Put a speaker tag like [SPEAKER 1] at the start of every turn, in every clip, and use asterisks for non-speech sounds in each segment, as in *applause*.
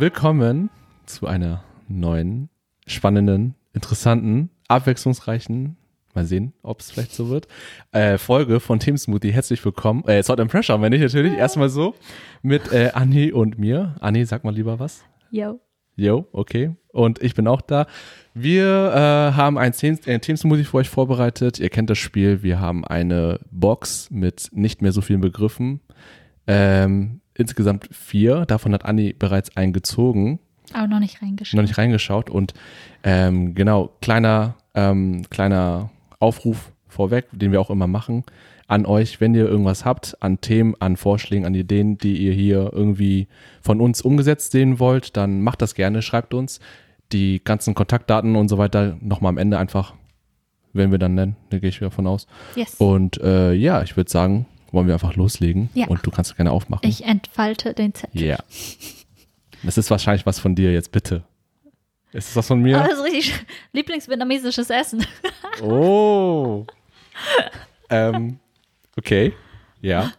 [SPEAKER 1] Willkommen zu einer neuen, spannenden, interessanten, abwechslungsreichen, mal sehen, ob es vielleicht so wird, äh, Folge von Team Smoothie. Herzlich willkommen. Äh, Salt and Pressure, wenn ich natürlich. Erstmal so mit äh, Anni und mir. Anni, sag mal lieber was.
[SPEAKER 2] Yo.
[SPEAKER 1] Jo, okay. Und ich bin auch da. Wir äh, haben ein Team, äh, Team Smoothie für euch vorbereitet. Ihr kennt das Spiel. Wir haben eine Box mit nicht mehr so vielen Begriffen. Ähm, insgesamt vier. Davon hat Anni bereits eingezogen.
[SPEAKER 2] Aber noch nicht reingeschaut.
[SPEAKER 1] Noch nicht reingeschaut. Und ähm, genau, kleiner, ähm, kleiner Aufruf vorweg, den wir auch immer machen, an euch, wenn ihr irgendwas habt, an Themen, an Vorschlägen, an Ideen, die ihr hier irgendwie von uns umgesetzt sehen wollt, dann macht das gerne, schreibt uns die ganzen Kontaktdaten und so weiter nochmal am Ende einfach, wenn wir dann nennen, da gehe ich wieder von aus.
[SPEAKER 2] Yes.
[SPEAKER 1] Und äh, ja, ich würde sagen, wollen wir einfach loslegen
[SPEAKER 2] Ja.
[SPEAKER 1] und du kannst gerne aufmachen.
[SPEAKER 2] Ich entfalte den Zettel.
[SPEAKER 1] Ja. Das ist wahrscheinlich was von dir jetzt, bitte. Ist es was von mir?
[SPEAKER 2] Aber das ist richtig Lieblingsvietnamesisches Essen. *laughs*
[SPEAKER 1] Oh. ähm, okay. Ja.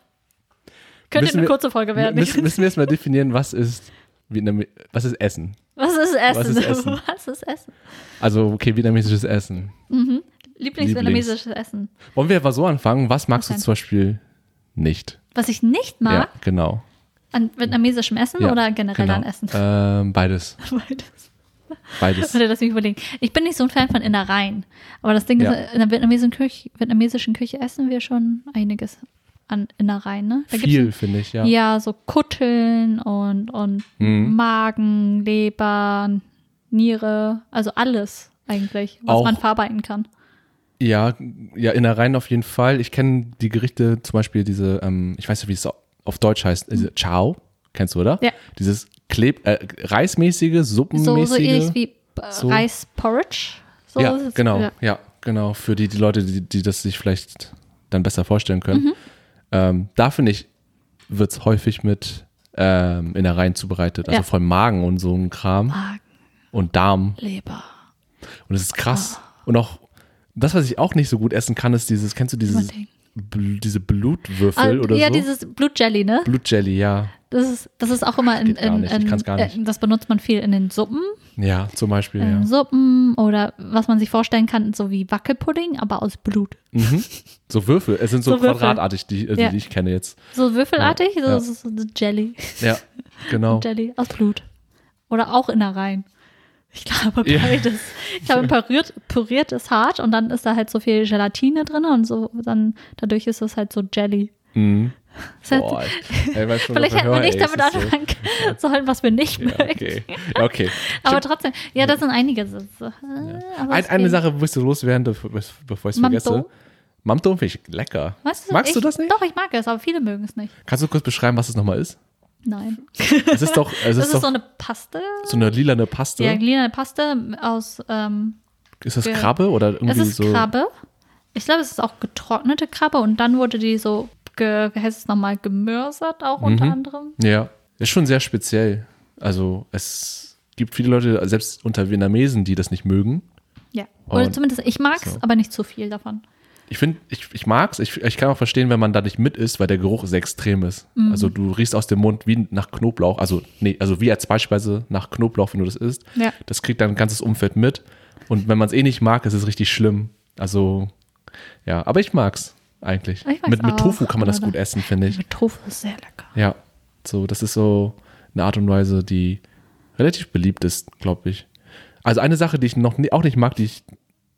[SPEAKER 2] Könnte
[SPEAKER 1] Müssen
[SPEAKER 2] eine
[SPEAKER 1] wir-
[SPEAKER 2] kurze Folge werden.
[SPEAKER 1] Müssen, müssen wir jetzt mal definieren, was ist Vietnam was ist Essen?
[SPEAKER 2] Was ist Essen?
[SPEAKER 1] Was ist Essen? *laughs*
[SPEAKER 2] Was ist Essen?
[SPEAKER 1] Also, okay, vietnamesisches Essen.
[SPEAKER 2] Lieblingsvietnamesisches Essen.
[SPEAKER 1] Wollen wir aber so anfangen? Was magst
[SPEAKER 2] Was
[SPEAKER 1] du zum Beispiel nicht?
[SPEAKER 2] Was ich nicht mag
[SPEAKER 1] Ja, genau.
[SPEAKER 2] an vietnamesischem Essen
[SPEAKER 1] Ja,
[SPEAKER 2] oder generell
[SPEAKER 1] genau.
[SPEAKER 2] an Essen?
[SPEAKER 1] Ähm, beides. *laughs*
[SPEAKER 2] Beides.
[SPEAKER 1] Beides.
[SPEAKER 2] Warte, lass mich überlegen. Ich bin nicht so ein Fan von Innereien. Aber das Ding
[SPEAKER 1] Ja.
[SPEAKER 2] ist, in der vietnamesischen Küche, vietnamesischen Küche essen wir schon einiges an Innereien, ne? Da
[SPEAKER 1] Viel, finde ich, ja.
[SPEAKER 2] Ja, so Kutteln und, und
[SPEAKER 1] Mhm.
[SPEAKER 2] Magen, Leber, Niere, also alles eigentlich, was
[SPEAKER 1] Auch-
[SPEAKER 2] man verarbeiten kann.
[SPEAKER 1] Ja, ja, Innereien auf jeden Fall. Ich kenne die Gerichte, zum Beispiel diese, ähm, ich weiß nicht, wie es auf Deutsch heißt, diese Chow. Kennst du, oder?
[SPEAKER 2] Ja.
[SPEAKER 1] Dieses Kleb äh, reismäßige,
[SPEAKER 2] So,
[SPEAKER 1] suppenmäßige.
[SPEAKER 2] so ähnlich wie äh,
[SPEAKER 1] so.
[SPEAKER 2] Reisporridge. So
[SPEAKER 1] ja,
[SPEAKER 2] ist es-
[SPEAKER 1] genau,
[SPEAKER 2] Ja.
[SPEAKER 1] ja. genau. Für die, die Leute, die, die das sich vielleicht dann besser vorstellen können.
[SPEAKER 2] Mhm.
[SPEAKER 1] Ähm, da finde ich, wird es häufig mit ähm, Innereien zubereitet. Also
[SPEAKER 2] Ja.
[SPEAKER 1] vor allem Magen und so ein Kram
[SPEAKER 2] Magen,
[SPEAKER 1] und Darm.
[SPEAKER 2] Leber.
[SPEAKER 1] Und es ist krass.
[SPEAKER 2] Ah.
[SPEAKER 1] Und auch, das, was ich auch nicht so gut essen kann, ist dieses, kennst du dieses. Bl diese Blutwürfel
[SPEAKER 2] Ah,
[SPEAKER 1] oder
[SPEAKER 2] ja,
[SPEAKER 1] so?
[SPEAKER 2] dieses Blutjelly, ne?
[SPEAKER 1] Blutjelly, ja.
[SPEAKER 2] Das ist, das ist auch immer in, in, in
[SPEAKER 1] nicht.
[SPEAKER 2] Äh, das benutzt man viel in den Suppen.
[SPEAKER 1] Ja, zum Beispiel,
[SPEAKER 2] In
[SPEAKER 1] ja.
[SPEAKER 2] Suppen oder was man sich vorstellen kann, so wie Wackelpudding, aber aus Blut.
[SPEAKER 1] Mhm. *laughs* So Würfel, es sind so,
[SPEAKER 2] So
[SPEAKER 1] quadratartig, die, äh,
[SPEAKER 2] Ja.
[SPEAKER 1] die ich kenne jetzt.
[SPEAKER 2] So würfelartig,
[SPEAKER 1] Ja,
[SPEAKER 2] so,
[SPEAKER 1] ja.
[SPEAKER 2] so, so Jelly.
[SPEAKER 1] Ja, genau. *laughs*
[SPEAKER 2] Jelly aus Blut. Oder auch Innereien. Ich glaube
[SPEAKER 1] Ja.
[SPEAKER 2] beides. Ich glaube, püriert, püriert ist hart und dann ist da halt so viel Gelatine drin und so dann dadurch ist es halt so Jelly.
[SPEAKER 1] Mhm. *laughs* Boah, ey, du,
[SPEAKER 2] vielleicht hätten wir nicht damit
[SPEAKER 1] ist so-
[SPEAKER 2] anfangen *laughs* *laughs* sollen, was wir nicht
[SPEAKER 1] Ja,
[SPEAKER 2] mögen.
[SPEAKER 1] okay. Ja, okay.
[SPEAKER 2] Aber trotzdem, ja, das sind einige Sachen. Aber
[SPEAKER 1] Ein,
[SPEAKER 2] es
[SPEAKER 1] eine. Sache musst du loswerden, bevor bevor ich es vergesse. Mamto finde ich lecker.
[SPEAKER 2] Weißt du,
[SPEAKER 1] Magst du
[SPEAKER 2] ich,
[SPEAKER 1] das nicht?
[SPEAKER 2] Doch, ich mag es, aber viele mögen es nicht.
[SPEAKER 1] Kannst du kurz beschreiben, was es nochmal ist?
[SPEAKER 2] Nein. *laughs*
[SPEAKER 1] Es ist doch, es
[SPEAKER 2] Das
[SPEAKER 1] ist
[SPEAKER 2] ist so eine Paste.
[SPEAKER 1] so eine lilane Paste.
[SPEAKER 2] Ja, glühende Paste aus, ähm,
[SPEAKER 1] ist das. Krabbe oder irgendwie
[SPEAKER 2] es ist
[SPEAKER 1] so?
[SPEAKER 2] Krabbe. Ich glaube, es ist auch getrocknete Krabbe und dann wurde die so, ge, wie heißt es nochmal, gemörsert auch unter
[SPEAKER 1] Mhm.
[SPEAKER 2] anderem.
[SPEAKER 1] Ja, ist schon sehr speziell. Also es gibt viele Leute, selbst unter Vietnamesen, die das nicht mögen.
[SPEAKER 2] Ja. Oder
[SPEAKER 1] Und
[SPEAKER 2] zumindest, ich mag es,
[SPEAKER 1] so.
[SPEAKER 2] aber nicht zu viel davon.
[SPEAKER 1] Ich finde, ich, ich mag's. Ich, ich kann auch verstehen, wenn man da nicht mit isst, weil der Geruch sehr extrem ist.
[SPEAKER 2] Mhm.
[SPEAKER 1] Also du riechst aus dem Mund wie nach Knoblauch. Also, nee, also wie als Beispielsweise nach Knoblauch, wenn du das isst.
[SPEAKER 2] Ja.
[SPEAKER 1] Das kriegt dein ganzes Umfeld mit. Und wenn man es eh nicht mag, ist es richtig schlimm. Also, ja, aber ich mag's eigentlich.
[SPEAKER 2] Ich
[SPEAKER 1] mit, mit Tofu kann man das gut essen, finde ich.
[SPEAKER 2] Mit Tofu ist sehr lecker.
[SPEAKER 1] Ja, so, das ist so eine Art und Weise, die relativ beliebt ist, glaube ich. Also eine Sache, die ich noch nie, auch nicht mag, die ich,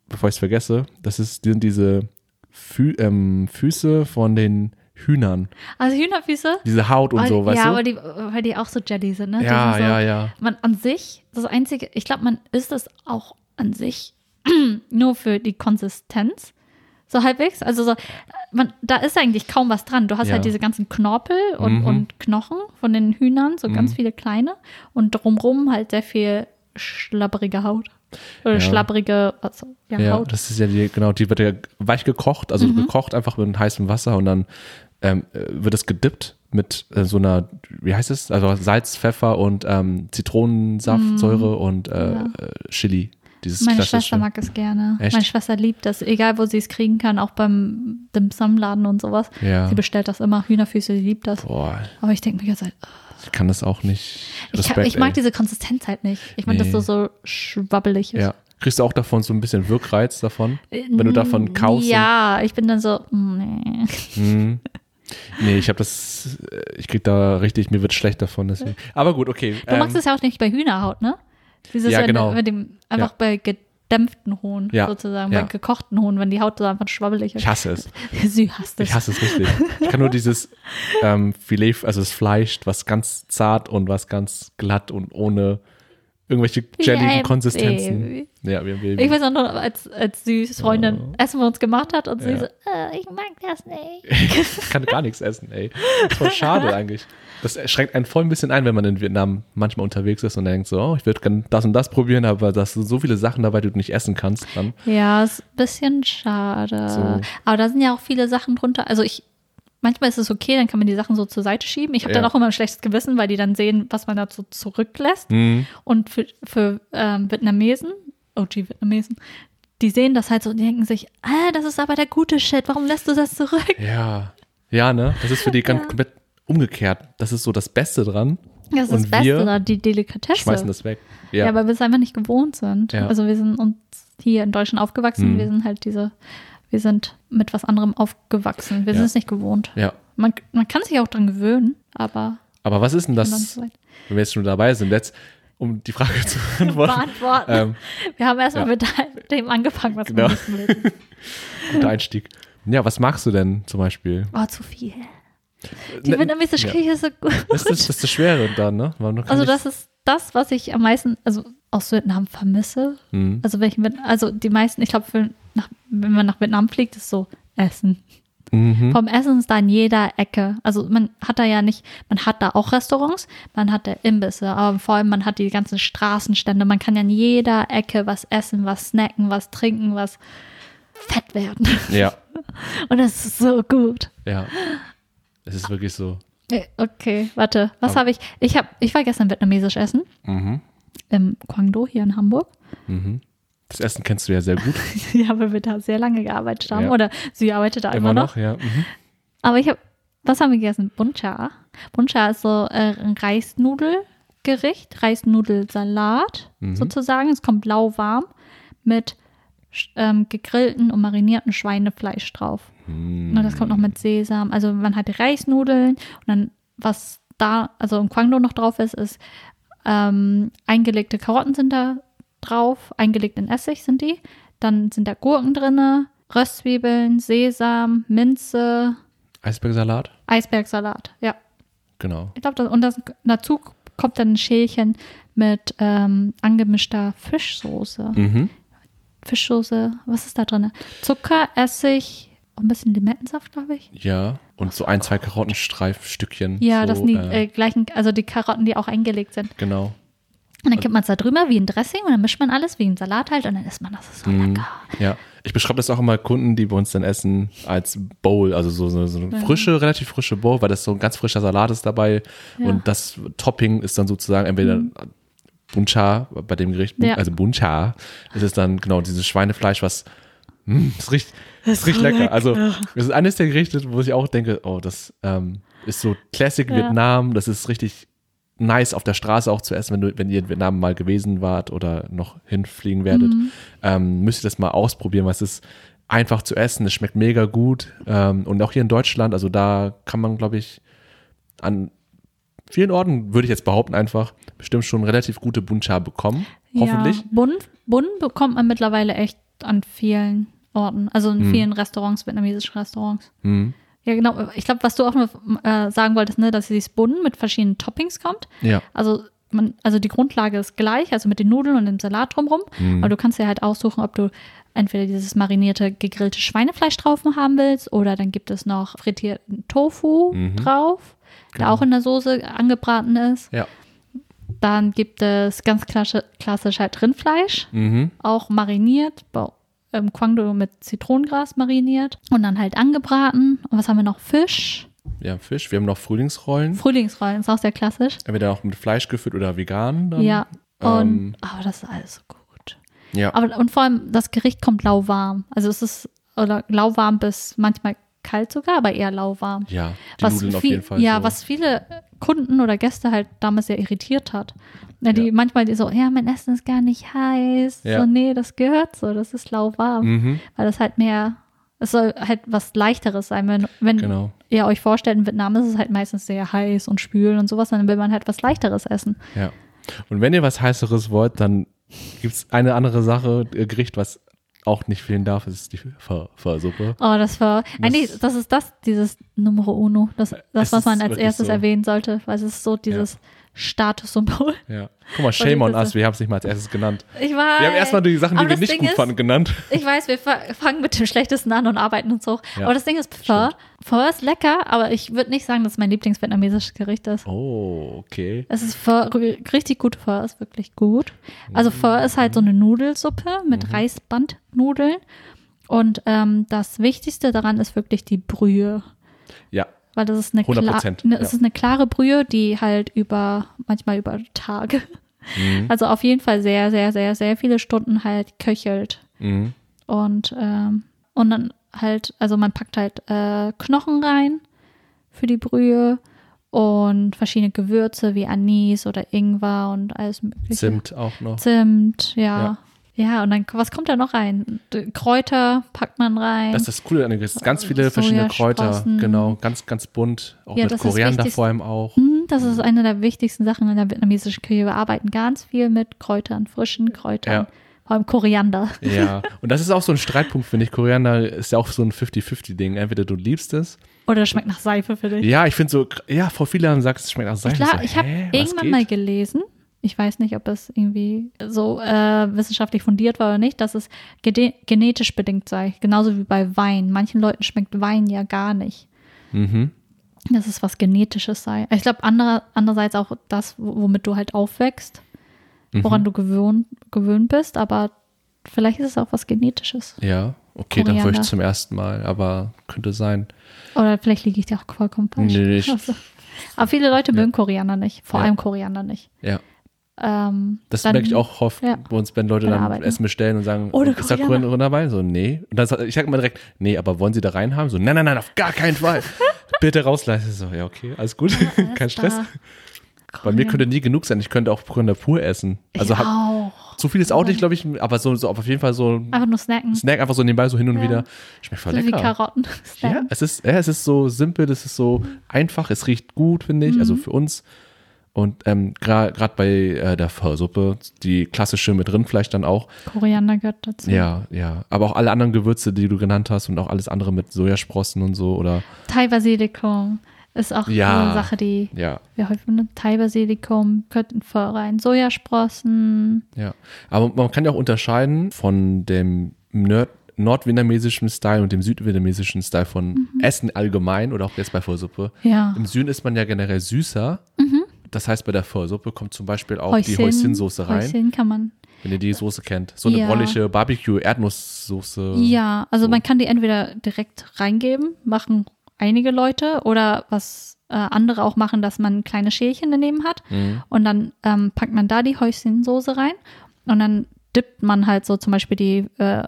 [SPEAKER 1] bevor ich es vergesse, das ist, sind diese Fü ähm, Füße von den Hühnern.
[SPEAKER 2] Also Hühnerfüße.
[SPEAKER 1] Diese Haut und
[SPEAKER 2] weil,
[SPEAKER 1] so, weißt
[SPEAKER 2] ja,
[SPEAKER 1] du?
[SPEAKER 2] aber die, weil die auch so Jelly sind, ne?
[SPEAKER 1] Ja,
[SPEAKER 2] sind so,
[SPEAKER 1] ja, ja.
[SPEAKER 2] Man an sich, das Einzige, ich glaube, man isst es auch an sich *clears throat* nur für die Konsistenz. So halbwegs. Also so, man, da ist eigentlich kaum was dran. Du hast
[SPEAKER 1] Ja.
[SPEAKER 2] halt diese ganzen Knorpel und,
[SPEAKER 1] Mhm.
[SPEAKER 2] und Knochen von den Hühnern, so ganz viele kleine. Und drumrum halt sehr viel schlabbrige Haut. Oder
[SPEAKER 1] Ja.
[SPEAKER 2] schlabbrige also, ja,
[SPEAKER 1] Ja,
[SPEAKER 2] Haut.
[SPEAKER 1] das ist ja die, genau, die wird ja weich gekocht, also
[SPEAKER 2] Mhm.
[SPEAKER 1] gekocht einfach mit heißem Wasser und dann ähm, äh, wird es gedippt mit äh, so einer, wie heißt es? Also Salz, Pfeffer und ähm, Zitronensaftsäure und äh,
[SPEAKER 2] Mhm. Ja.
[SPEAKER 1] äh, Chili. Dieses
[SPEAKER 2] Meine
[SPEAKER 1] klassische.
[SPEAKER 2] Schwester mag es gerne.
[SPEAKER 1] Echt?
[SPEAKER 2] Meine Schwester liebt das, egal wo sie es kriegen kann, auch beim Dim Sum Laden und sowas.
[SPEAKER 1] Ja.
[SPEAKER 2] Sie bestellt das immer, Hühnerfüße, sie liebt das.
[SPEAKER 1] Boah,
[SPEAKER 2] Aber ich denke mir jetzt halt, oh,
[SPEAKER 1] Ich kann das auch nicht.
[SPEAKER 2] Ich,
[SPEAKER 1] Respekt,
[SPEAKER 2] kann, ich mag diese Konsistenz halt nicht. Ich mag,
[SPEAKER 1] Nee.
[SPEAKER 2] dass so, so schwabbelig ist.
[SPEAKER 1] Ja. Kriegst du auch davon so ein bisschen Wirkreiz davon? Wenn du davon kaust?
[SPEAKER 2] Ja, ich bin dann so, mm, nee.
[SPEAKER 1] Hm. *laughs* Nee, ich habe das, äh, ich krieg da richtig, mir wird schlecht davon. Deswegen. Aber gut, okay.
[SPEAKER 2] Du magst es ja auch nicht bei Hühnerhaut, ne? Dieses
[SPEAKER 1] Ja, genau.
[SPEAKER 2] Mit dem, einfach
[SPEAKER 1] Ja.
[SPEAKER 2] bei gedämpften Huhn
[SPEAKER 1] Ja,
[SPEAKER 2] sozusagen,
[SPEAKER 1] ja.
[SPEAKER 2] bei gekochten Huhn, wenn die Haut so einfach schwabbelig ist.
[SPEAKER 1] Ich hasse es. *laughs*
[SPEAKER 2] Sie hasst es.
[SPEAKER 1] Ich hasse es richtig. Ich kann nur dieses ähm, Filet, also das Fleisch, was ganz zart und was ganz glatt und ohne irgendwelche jelligen Konsistenzen. Ja, wir Baby.
[SPEAKER 2] Ich weiß auch noch, als, als Süß Freundin Essen mit uns gemacht hat und sie
[SPEAKER 1] Ja.
[SPEAKER 2] so, äh, ich mag das nicht.
[SPEAKER 1] Ich kann gar nichts essen, ey. Das ist voll schade *laughs* eigentlich. Das schränkt einen voll ein bisschen ein, wenn man in Vietnam manchmal unterwegs ist und denkt so, oh, ich würde gerne das und das probieren, aber da sind so viele Sachen dabei, die du nicht essen kannst dann.
[SPEAKER 2] Ja, ist ein bisschen schade.
[SPEAKER 1] So.
[SPEAKER 2] Aber da sind ja auch viele Sachen drunter. Also ich, manchmal ist es okay, dann kann man die Sachen so zur Seite schieben. Ich habe
[SPEAKER 1] Ja.
[SPEAKER 2] dann auch immer ein schlechtes Gewissen, weil die dann sehen, was man dazu zurücklässt.
[SPEAKER 1] Mhm.
[SPEAKER 2] Und für, für ähm, Vietnamesen, OG-Vietnamesen, die sehen das halt so und denken sich, ah, das ist aber der gute Shit, warum lässt du das zurück?
[SPEAKER 1] Ja. Ja, ne? Das ist für die *laughs* ganz komplett umgekehrt. Das ist so das Beste dran.
[SPEAKER 2] Das ist
[SPEAKER 1] Und
[SPEAKER 2] das Beste, da, die Delikatesse.
[SPEAKER 1] Schmeißen das weg.
[SPEAKER 2] ja.
[SPEAKER 1] Ja.
[SPEAKER 2] weil wir es einfach nicht gewohnt sind.
[SPEAKER 1] Ja.
[SPEAKER 2] Also wir sind uns hier in Deutschland aufgewachsen,
[SPEAKER 1] Mhm.
[SPEAKER 2] wir sind halt diese, wir sind mit was anderem aufgewachsen. Wir
[SPEAKER 1] Ja.
[SPEAKER 2] sind es nicht gewohnt.
[SPEAKER 1] ja.
[SPEAKER 2] Man, man kann sich auch dran gewöhnen, aber
[SPEAKER 1] Aber was ist denn das, wenn wir jetzt schon dabei sind, jetzt, um die Frage zu *laughs* beantworten?
[SPEAKER 2] beantworten.
[SPEAKER 1] ähm,
[SPEAKER 2] wir haben erstmal
[SPEAKER 1] ja.
[SPEAKER 2] mit dem angefangen, was
[SPEAKER 1] Genau.
[SPEAKER 2] wir wissen *laughs*
[SPEAKER 1] guter Einstieg. Ja, was magst du denn zum Beispiel?
[SPEAKER 2] Oh, zu viel. Die
[SPEAKER 1] Ne-
[SPEAKER 2] vietnamesische
[SPEAKER 1] ja.
[SPEAKER 2] Küche ist so gut.
[SPEAKER 1] Das ist das, ist das Schwere dann, ne?
[SPEAKER 2] Also das ist das, was ich am meisten, also aus Vietnam vermisse.
[SPEAKER 1] Mhm.
[SPEAKER 2] Also welchen, also die meisten, ich glaube, wenn man nach Vietnam fliegt, ist so Essen.
[SPEAKER 1] Mhm.
[SPEAKER 2] Vom Essen ist da in jeder Ecke. Also man hat da ja nicht, man hat da auch Restaurants, man hat da Imbisse, aber vor allem man hat die ganzen Straßenstände. Man kann ja in jeder Ecke was essen, was snacken, was trinken, was fett werden.
[SPEAKER 1] Ja, *laughs*
[SPEAKER 2] Und das ist so gut.
[SPEAKER 1] ja. Es ist wirklich so.
[SPEAKER 2] Äh, Okay, warte, was habe ich? Ich habe, ich war gestern vietnamesisch essen
[SPEAKER 1] Mhm.
[SPEAKER 2] im Quang Do hier in Hamburg.
[SPEAKER 1] Mhm. Das Essen kennst du ja sehr gut. *laughs*
[SPEAKER 2] Ja, weil wir da sehr lange gearbeitet haben.
[SPEAKER 1] Ja.
[SPEAKER 2] Oder sie arbeitet da immer, noch.
[SPEAKER 1] ja. Mhm.
[SPEAKER 2] Aber ich habe, was haben wir gegessen? Buncha. Buncha ist so äh, ein Reisnudelgericht, Reisnudelsalat
[SPEAKER 1] Mhm.
[SPEAKER 2] sozusagen. Es kommt lauwarm mit ähm, gegrillten und marinierten Schweinefleisch drauf.
[SPEAKER 1] Mhm.
[SPEAKER 2] Und das kommt noch mit Sesam. Also man hat Reisnudeln und dann, was da, also im Quangdo noch drauf ist, ist ähm, eingelegte Karotten sind da drauf, eingelegt in Essig sind die. Dann sind da Gurken drinne, Röstzwiebeln, Sesam, Minze,
[SPEAKER 1] Eisbergsalat?
[SPEAKER 2] Eisbergsalat. Ja,
[SPEAKER 1] Genau.
[SPEAKER 2] ich glaube, und das, dazu kommt dann ein Schälchen mit ähm, angemischter Fischsoße.
[SPEAKER 1] Mhm.
[SPEAKER 2] Fischsoße, was ist da drin? Zucker, Essig, ein bisschen Limettensaft, glaube ich.
[SPEAKER 1] Ja. Und so ein, zwei Karottenstreifstückchen.
[SPEAKER 2] Ja,
[SPEAKER 1] so,
[SPEAKER 2] das sind die
[SPEAKER 1] äh,
[SPEAKER 2] äh, gleichen, also die Karotten, die auch eingelegt sind.
[SPEAKER 1] Genau.
[SPEAKER 2] Und dann kippt man es da drüber wie ein Dressing und dann mischt man alles wie ein Salat halt und dann isst man das. Das ist so
[SPEAKER 1] Mhm.
[SPEAKER 2] lecker.
[SPEAKER 1] Ja, ich beschreibe das auch immer Kunden, die bei uns dann essen, als Bowl, also so, so, so eine frische, relativ frische Bowl, weil das so ein ganz frischer Salat ist dabei
[SPEAKER 2] Ja.
[SPEAKER 1] und das Topping ist dann sozusagen entweder Buncha bei dem Gericht,
[SPEAKER 2] Ja.
[SPEAKER 1] also Buncha, ist es dann genau dieses Schweinefleisch, was mh, das riecht, das riecht lecker. Also das ist eines der Gerichte, wo ich auch denke, oh, das ähm, ist so Classic
[SPEAKER 2] Ja.
[SPEAKER 1] Vietnam, das ist richtig nice auf der Straße auch zu essen, wenn du, wenn ihr in Vietnam mal gewesen wart oder noch hinfliegen werdet, ähm, müsst ihr das mal ausprobieren, weil es ist einfach zu essen, es schmeckt mega gut. Ähm, und auch hier in Deutschland, also da kann man, glaube ich, an vielen Orten, würde ich jetzt behaupten, einfach bestimmt schon relativ gute Buncha bekommen, hoffentlich.
[SPEAKER 2] Ja, Bun, Bun bekommt man mittlerweile echt an vielen Orten, also in
[SPEAKER 1] Mhm.
[SPEAKER 2] vielen Restaurants, vietnamesischen Restaurants.
[SPEAKER 1] Hm.
[SPEAKER 2] Ja, genau. Ich glaube, was du auch noch äh, sagen wolltest, ne, dass dieses Bun mit verschiedenen Toppings kommt.
[SPEAKER 1] Ja.
[SPEAKER 2] Also man, also die Grundlage ist gleich, also mit den Nudeln und dem Salat drumrum.
[SPEAKER 1] Mhm.
[SPEAKER 2] Aber du kannst dir halt aussuchen, ob du entweder dieses marinierte, gegrillte Schweinefleisch drauf haben willst oder dann gibt es noch frittierten Tofu
[SPEAKER 1] Mhm.
[SPEAKER 2] drauf, der
[SPEAKER 1] Genau.
[SPEAKER 2] auch in der Soße angebraten ist.
[SPEAKER 1] Ja.
[SPEAKER 2] Dann gibt es ganz klassisch, halt Rindfleisch,
[SPEAKER 1] Mhm.
[SPEAKER 2] auch mariniert, im Quangdo mit Zitronengras mariniert und dann halt angebraten. Und was haben wir noch? Fisch,
[SPEAKER 1] Ja, Fisch. Wir haben noch Frühlingsrollen.
[SPEAKER 2] Frühlingsrollen, ist auch sehr klassisch.
[SPEAKER 1] Entweder auch mit Fleisch gefüllt oder vegan. Dann.
[SPEAKER 2] Ja. Und,
[SPEAKER 1] Ähm,
[SPEAKER 2] aber das ist alles so gut.
[SPEAKER 1] ja.
[SPEAKER 2] Aber und vor allem das Gericht kommt lauwarm. Also es ist oder lauwarm bis manchmal kalt sogar, aber eher lauwarm.
[SPEAKER 1] ja, die
[SPEAKER 2] was
[SPEAKER 1] Nudeln auf
[SPEAKER 2] viel-
[SPEAKER 1] jeden Fall.
[SPEAKER 2] Ja,
[SPEAKER 1] so.
[SPEAKER 2] was viele Kunden oder Gäste halt damals sehr irritiert hat. Ja, die
[SPEAKER 1] Ja.
[SPEAKER 2] manchmal die so, ja, mein Essen ist gar nicht heiß.
[SPEAKER 1] Ja.
[SPEAKER 2] So, nee, das gehört so, das ist lauwarm.
[SPEAKER 1] Mhm.
[SPEAKER 2] Weil das halt mehr, es soll halt was leichteres sein. Wenn, wenn
[SPEAKER 1] Genau.
[SPEAKER 2] ihr euch vorstellt, in Vietnam ist es halt meistens sehr heiß und spülen und sowas, dann will man halt was leichteres essen.
[SPEAKER 1] Ja. Und wenn ihr was heißeres wollt, dann gibt es eine andere Sache, äh, Gericht, was auch nicht fehlen darf, das ist die Pho-Suppe.
[SPEAKER 2] Oh, das war, eigentlich, das ist das, dieses Numero Uno, das, das was man als erstes
[SPEAKER 1] so.
[SPEAKER 2] erwähnen sollte, weil es ist so dieses Statussymbol.
[SPEAKER 1] Ja. Guck mal, shame on us, wir haben es nicht mal als erstes genannt.
[SPEAKER 2] Ich weiß.
[SPEAKER 1] Wir haben erstmal die Sachen, die wir nicht
[SPEAKER 2] Ding
[SPEAKER 1] gut
[SPEAKER 2] ist,
[SPEAKER 1] fanden, genannt.
[SPEAKER 2] Ich weiß, wir fa- fangen mit dem Schlechtesten an und arbeiten uns hoch.
[SPEAKER 1] Ja,
[SPEAKER 2] aber das Ding ist, Pho, Pho ist lecker, aber ich würde nicht sagen, dass es mein Lieblingsvietnamesisches Gericht ist.
[SPEAKER 1] Oh, okay.
[SPEAKER 2] Es ist Pho, richtig gut Pho, ist wirklich gut. Also Pho ist halt so eine Nudelsuppe mit
[SPEAKER 1] Mhm.
[SPEAKER 2] Reisbandnudeln. Und ähm, das Wichtigste daran ist wirklich die Brühe.
[SPEAKER 1] Ja,
[SPEAKER 2] Weil das ist eine,
[SPEAKER 1] 100
[SPEAKER 2] klar, ne,
[SPEAKER 1] ja.
[SPEAKER 2] ist eine klare Brühe, die halt über, manchmal über Tage,
[SPEAKER 1] Mhm.
[SPEAKER 2] also auf jeden Fall sehr, sehr, sehr, sehr viele Stunden halt köchelt.
[SPEAKER 1] Mhm.
[SPEAKER 2] Und, ähm, und dann halt, also man packt halt äh, Knochen rein für die Brühe und verschiedene Gewürze wie Anis oder Ingwer und alles mögliche.
[SPEAKER 1] Zimt auch noch.
[SPEAKER 2] Zimt, ja.
[SPEAKER 1] Ja.
[SPEAKER 2] Ja. und dann, was kommt da noch rein? Kräuter packt man rein.
[SPEAKER 1] Das ist das Coole an Ganz viele verschiedene Kräuter. Genau, ganz, ganz bunt. Auch
[SPEAKER 2] Ja,
[SPEAKER 1] mit Koriander vor allem auch.
[SPEAKER 2] Hm, das ist eine der wichtigsten Sachen in der vietnamesischen Küche. Wir arbeiten ganz viel mit Kräutern, frischen Kräutern.
[SPEAKER 1] Ja.
[SPEAKER 2] Vor allem Koriander.
[SPEAKER 1] Ja, *laughs* und das ist auch so ein Streitpunkt, finde ich. Koriander ist ja auch so ein 50-50-Ding. Entweder du liebst es.
[SPEAKER 2] Oder schmeckt nach Seife für dich.
[SPEAKER 1] Ja, ich finde so, ja, vor viele haben gesagt, es schmeckt nach Seife.
[SPEAKER 2] Klar,
[SPEAKER 1] so,
[SPEAKER 2] ich habe irgendwann mal gelesen, ich weiß nicht, ob es irgendwie so äh, wissenschaftlich fundiert war oder nicht, dass es gene genetisch bedingt sei. Genauso wie bei Wein. Manchen Leuten schmeckt Wein ja gar nicht.
[SPEAKER 1] Mhm.
[SPEAKER 2] Dass es was Genetisches sei. Ich glaube, andere, andererseits auch das, womit du halt aufwächst,
[SPEAKER 1] Mhm.
[SPEAKER 2] woran du gewöhnt, gewöhnt bist, aber vielleicht ist es auch was Genetisches.
[SPEAKER 1] Ja, okay, dann höre ich
[SPEAKER 2] Koriander.
[SPEAKER 1] zum ersten Mal, aber könnte sein.
[SPEAKER 2] Oder vielleicht liege ich dir auch vollkommen falsch.
[SPEAKER 1] Nee, ich- *laughs*
[SPEAKER 2] Also, aber viele Leute mögen Koriander nicht, vor
[SPEAKER 1] Ja.
[SPEAKER 2] allem Koriander nicht.
[SPEAKER 1] Ja,
[SPEAKER 2] Ähm,
[SPEAKER 1] das
[SPEAKER 2] dann-
[SPEAKER 1] merke ich auch oft
[SPEAKER 2] ja.
[SPEAKER 1] bei uns, wenn Leute dann
[SPEAKER 2] Arbeit, ne?
[SPEAKER 1] Essen bestellen und sagen,
[SPEAKER 2] Oh,
[SPEAKER 1] ist da
[SPEAKER 2] Koriander.
[SPEAKER 1] Koriander dabei? So, nee. Und dann, ich sage immer direkt, nee, aber wollen Sie da reinhaben? So, nein, nein, nein, auf gar keinen Fall. *laughs* Bitte rausleisten. So, ja, okay, alles gut, *laughs* kein Stress.
[SPEAKER 2] da-
[SPEAKER 1] Bei mir könnte nie genug sein. Ich könnte auch Koriander pur essen. Also
[SPEAKER 2] ich
[SPEAKER 1] hab,
[SPEAKER 2] auch.
[SPEAKER 1] zu viel ist auch nicht, glaube ich, aber so, so auf jeden Fall so ein
[SPEAKER 2] Einfach nur snacken.
[SPEAKER 1] Snack einfach so nebenbei so hin und
[SPEAKER 2] Ja.
[SPEAKER 1] wieder. Schmeckt voll
[SPEAKER 2] So wie
[SPEAKER 1] lecker.
[SPEAKER 2] Karotten.
[SPEAKER 1] Ja, es ist, ja, es ist so simpel, es ist so einfach, es riecht gut, finde ich,
[SPEAKER 2] Mhm.
[SPEAKER 1] also für uns. Und ähm, gerade bei äh, der Pho-Suppe, die klassische mit Rindfleisch dann auch.
[SPEAKER 2] Koriander gehört dazu.
[SPEAKER 1] Ja, ja. Aber auch alle anderen Gewürze, die du genannt hast und auch alles andere mit Sojasprossen und so oder
[SPEAKER 2] Thai-Basilikum ist auch
[SPEAKER 1] Ja.
[SPEAKER 2] eine Sache, die
[SPEAKER 1] ja,
[SPEAKER 2] wir häufig benutzen. Thai-Basilikum gehört in rein. Sojasprossen.
[SPEAKER 1] ja. Aber man kann ja auch unterscheiden von dem Nord nordvietnamesischen Style und dem südvietnamesischen Style von
[SPEAKER 2] Mhm.
[SPEAKER 1] Essen allgemein oder auch jetzt bei Pho-Suppe.
[SPEAKER 2] Ja.
[SPEAKER 1] Im Süden ist man ja generell süßer. Das heißt, bei der Pho-Suppe kommt zum Beispiel auch die
[SPEAKER 2] Häuschen-
[SPEAKER 1] Häuschensoße rein,
[SPEAKER 2] Häuschen kann man.
[SPEAKER 1] wenn ihr die Soße kennt. So eine
[SPEAKER 2] Ja.
[SPEAKER 1] brollige Barbecue-Erdnusssoße.
[SPEAKER 2] Ja, also
[SPEAKER 1] so.
[SPEAKER 2] man kann die entweder direkt reingeben, machen einige Leute, oder was äh, andere auch machen, dass man kleine Schälchen daneben hat
[SPEAKER 1] Mhm.
[SPEAKER 2] und dann ähm, packt man da die Häuschensoße rein und dann dippt man halt so zum Beispiel die, äh,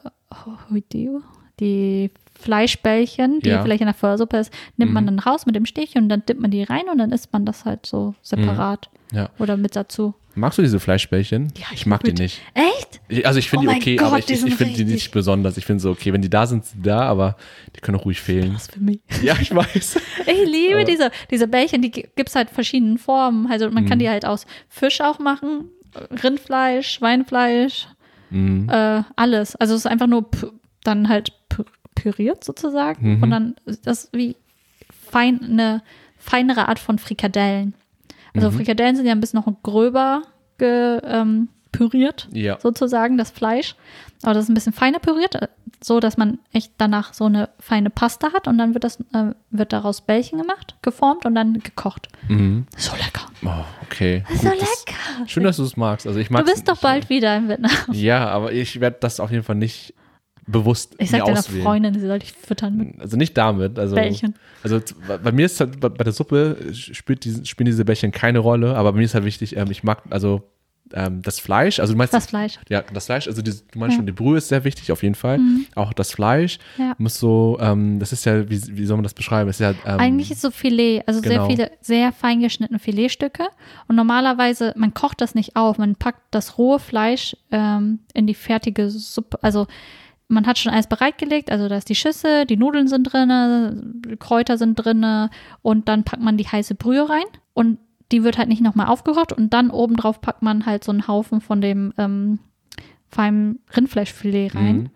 [SPEAKER 2] die Fleischbällchen, die
[SPEAKER 1] Ja.
[SPEAKER 2] vielleicht in der Feuersuppe ist, nimmt man
[SPEAKER 1] Mhm.
[SPEAKER 2] dann raus mit dem Stäbchen und dann dippt man die rein und dann isst man das halt so separat
[SPEAKER 1] Ja.
[SPEAKER 2] oder mit dazu.
[SPEAKER 1] Magst du diese Fleischbällchen?
[SPEAKER 2] Ja,
[SPEAKER 1] ich mag die nicht.
[SPEAKER 2] Echt?
[SPEAKER 1] Ich- Also ich finde
[SPEAKER 2] Oh
[SPEAKER 1] die okay,
[SPEAKER 2] Gott,
[SPEAKER 1] aber ich, ich, ich finde die nicht besonders. Ich finde so, okay, wenn die da sind, sind die da, aber die können auch ruhig fehlen.
[SPEAKER 2] Was für mich. *laughs*
[SPEAKER 1] Ja, ich weiß.
[SPEAKER 2] Ich liebe
[SPEAKER 1] Aber-
[SPEAKER 2] diese, diese Bällchen, die gibt es halt verschiedenen Formen. Also man
[SPEAKER 1] Mhm.
[SPEAKER 2] kann die halt aus Fisch auch machen, Rindfleisch, Schweinefleisch,
[SPEAKER 1] Mhm.
[SPEAKER 2] äh, alles. Also es ist einfach nur dann halt püriert sozusagen.
[SPEAKER 1] Mhm.
[SPEAKER 2] Und dann ist das wie fein, eine feinere Art von Frikadellen. Also
[SPEAKER 1] Mhm.
[SPEAKER 2] Frikadellen sind ja ein bisschen noch gröber ge, ähm, püriert
[SPEAKER 1] Ja.
[SPEAKER 2] sozusagen, das Fleisch. Aber das ist ein bisschen feiner püriert, äh, so dass man echt danach so eine feine Pasta hat und dann wird das äh, wird daraus Bällchen gemacht, geformt und dann gekocht.
[SPEAKER 1] Mhm.
[SPEAKER 2] So lecker.
[SPEAKER 1] Oh, okay.
[SPEAKER 2] Das so
[SPEAKER 1] Gut, das-
[SPEAKER 2] lecker.
[SPEAKER 1] Schön, dass du es magst. Also ich mag
[SPEAKER 2] du bist doch bald wieder in Vietnam.
[SPEAKER 1] Ja, aber ich werde das auf jeden Fall nicht bewusst
[SPEAKER 2] Ich sag deiner
[SPEAKER 1] auswählen.
[SPEAKER 2] Freundin, sie soll dich füttern mit
[SPEAKER 1] Also nicht damit. Also,
[SPEAKER 2] Bällchen.
[SPEAKER 1] also bei mir ist halt, bei bei der Suppe spielt diese, spielen diese Bällchen keine Rolle, aber bei mir ist halt wichtig, ähm, ich mag, also ähm, das Fleisch, also du meinst
[SPEAKER 2] Das Fleisch.
[SPEAKER 1] ja, das Fleisch, also die, du meinst
[SPEAKER 2] Ja.
[SPEAKER 1] schon, die Brühe ist sehr wichtig auf jeden Fall. Auch das Fleisch
[SPEAKER 2] Ja.
[SPEAKER 1] muss so, ähm, das ist ja, wie, wie soll man das beschreiben? Das ist ja, ähm,
[SPEAKER 2] Eigentlich ist so Filet, also
[SPEAKER 1] genau.
[SPEAKER 2] sehr viele, sehr fein geschnittene Filetstücke. Und normalerweise, man kocht das nicht auf, man packt das rohe Fleisch ähm, in die fertige Suppe. Also man hat schon alles bereitgelegt, also da ist die Schüssel, die Nudeln sind drin, Kräuter sind drin und dann packt man die heiße Brühe rein und die wird halt nicht nochmal aufgekocht und dann obendrauf packt man halt so einen Haufen von dem ähm, feinen Rindfleischfilet rein.
[SPEAKER 1] Mhm.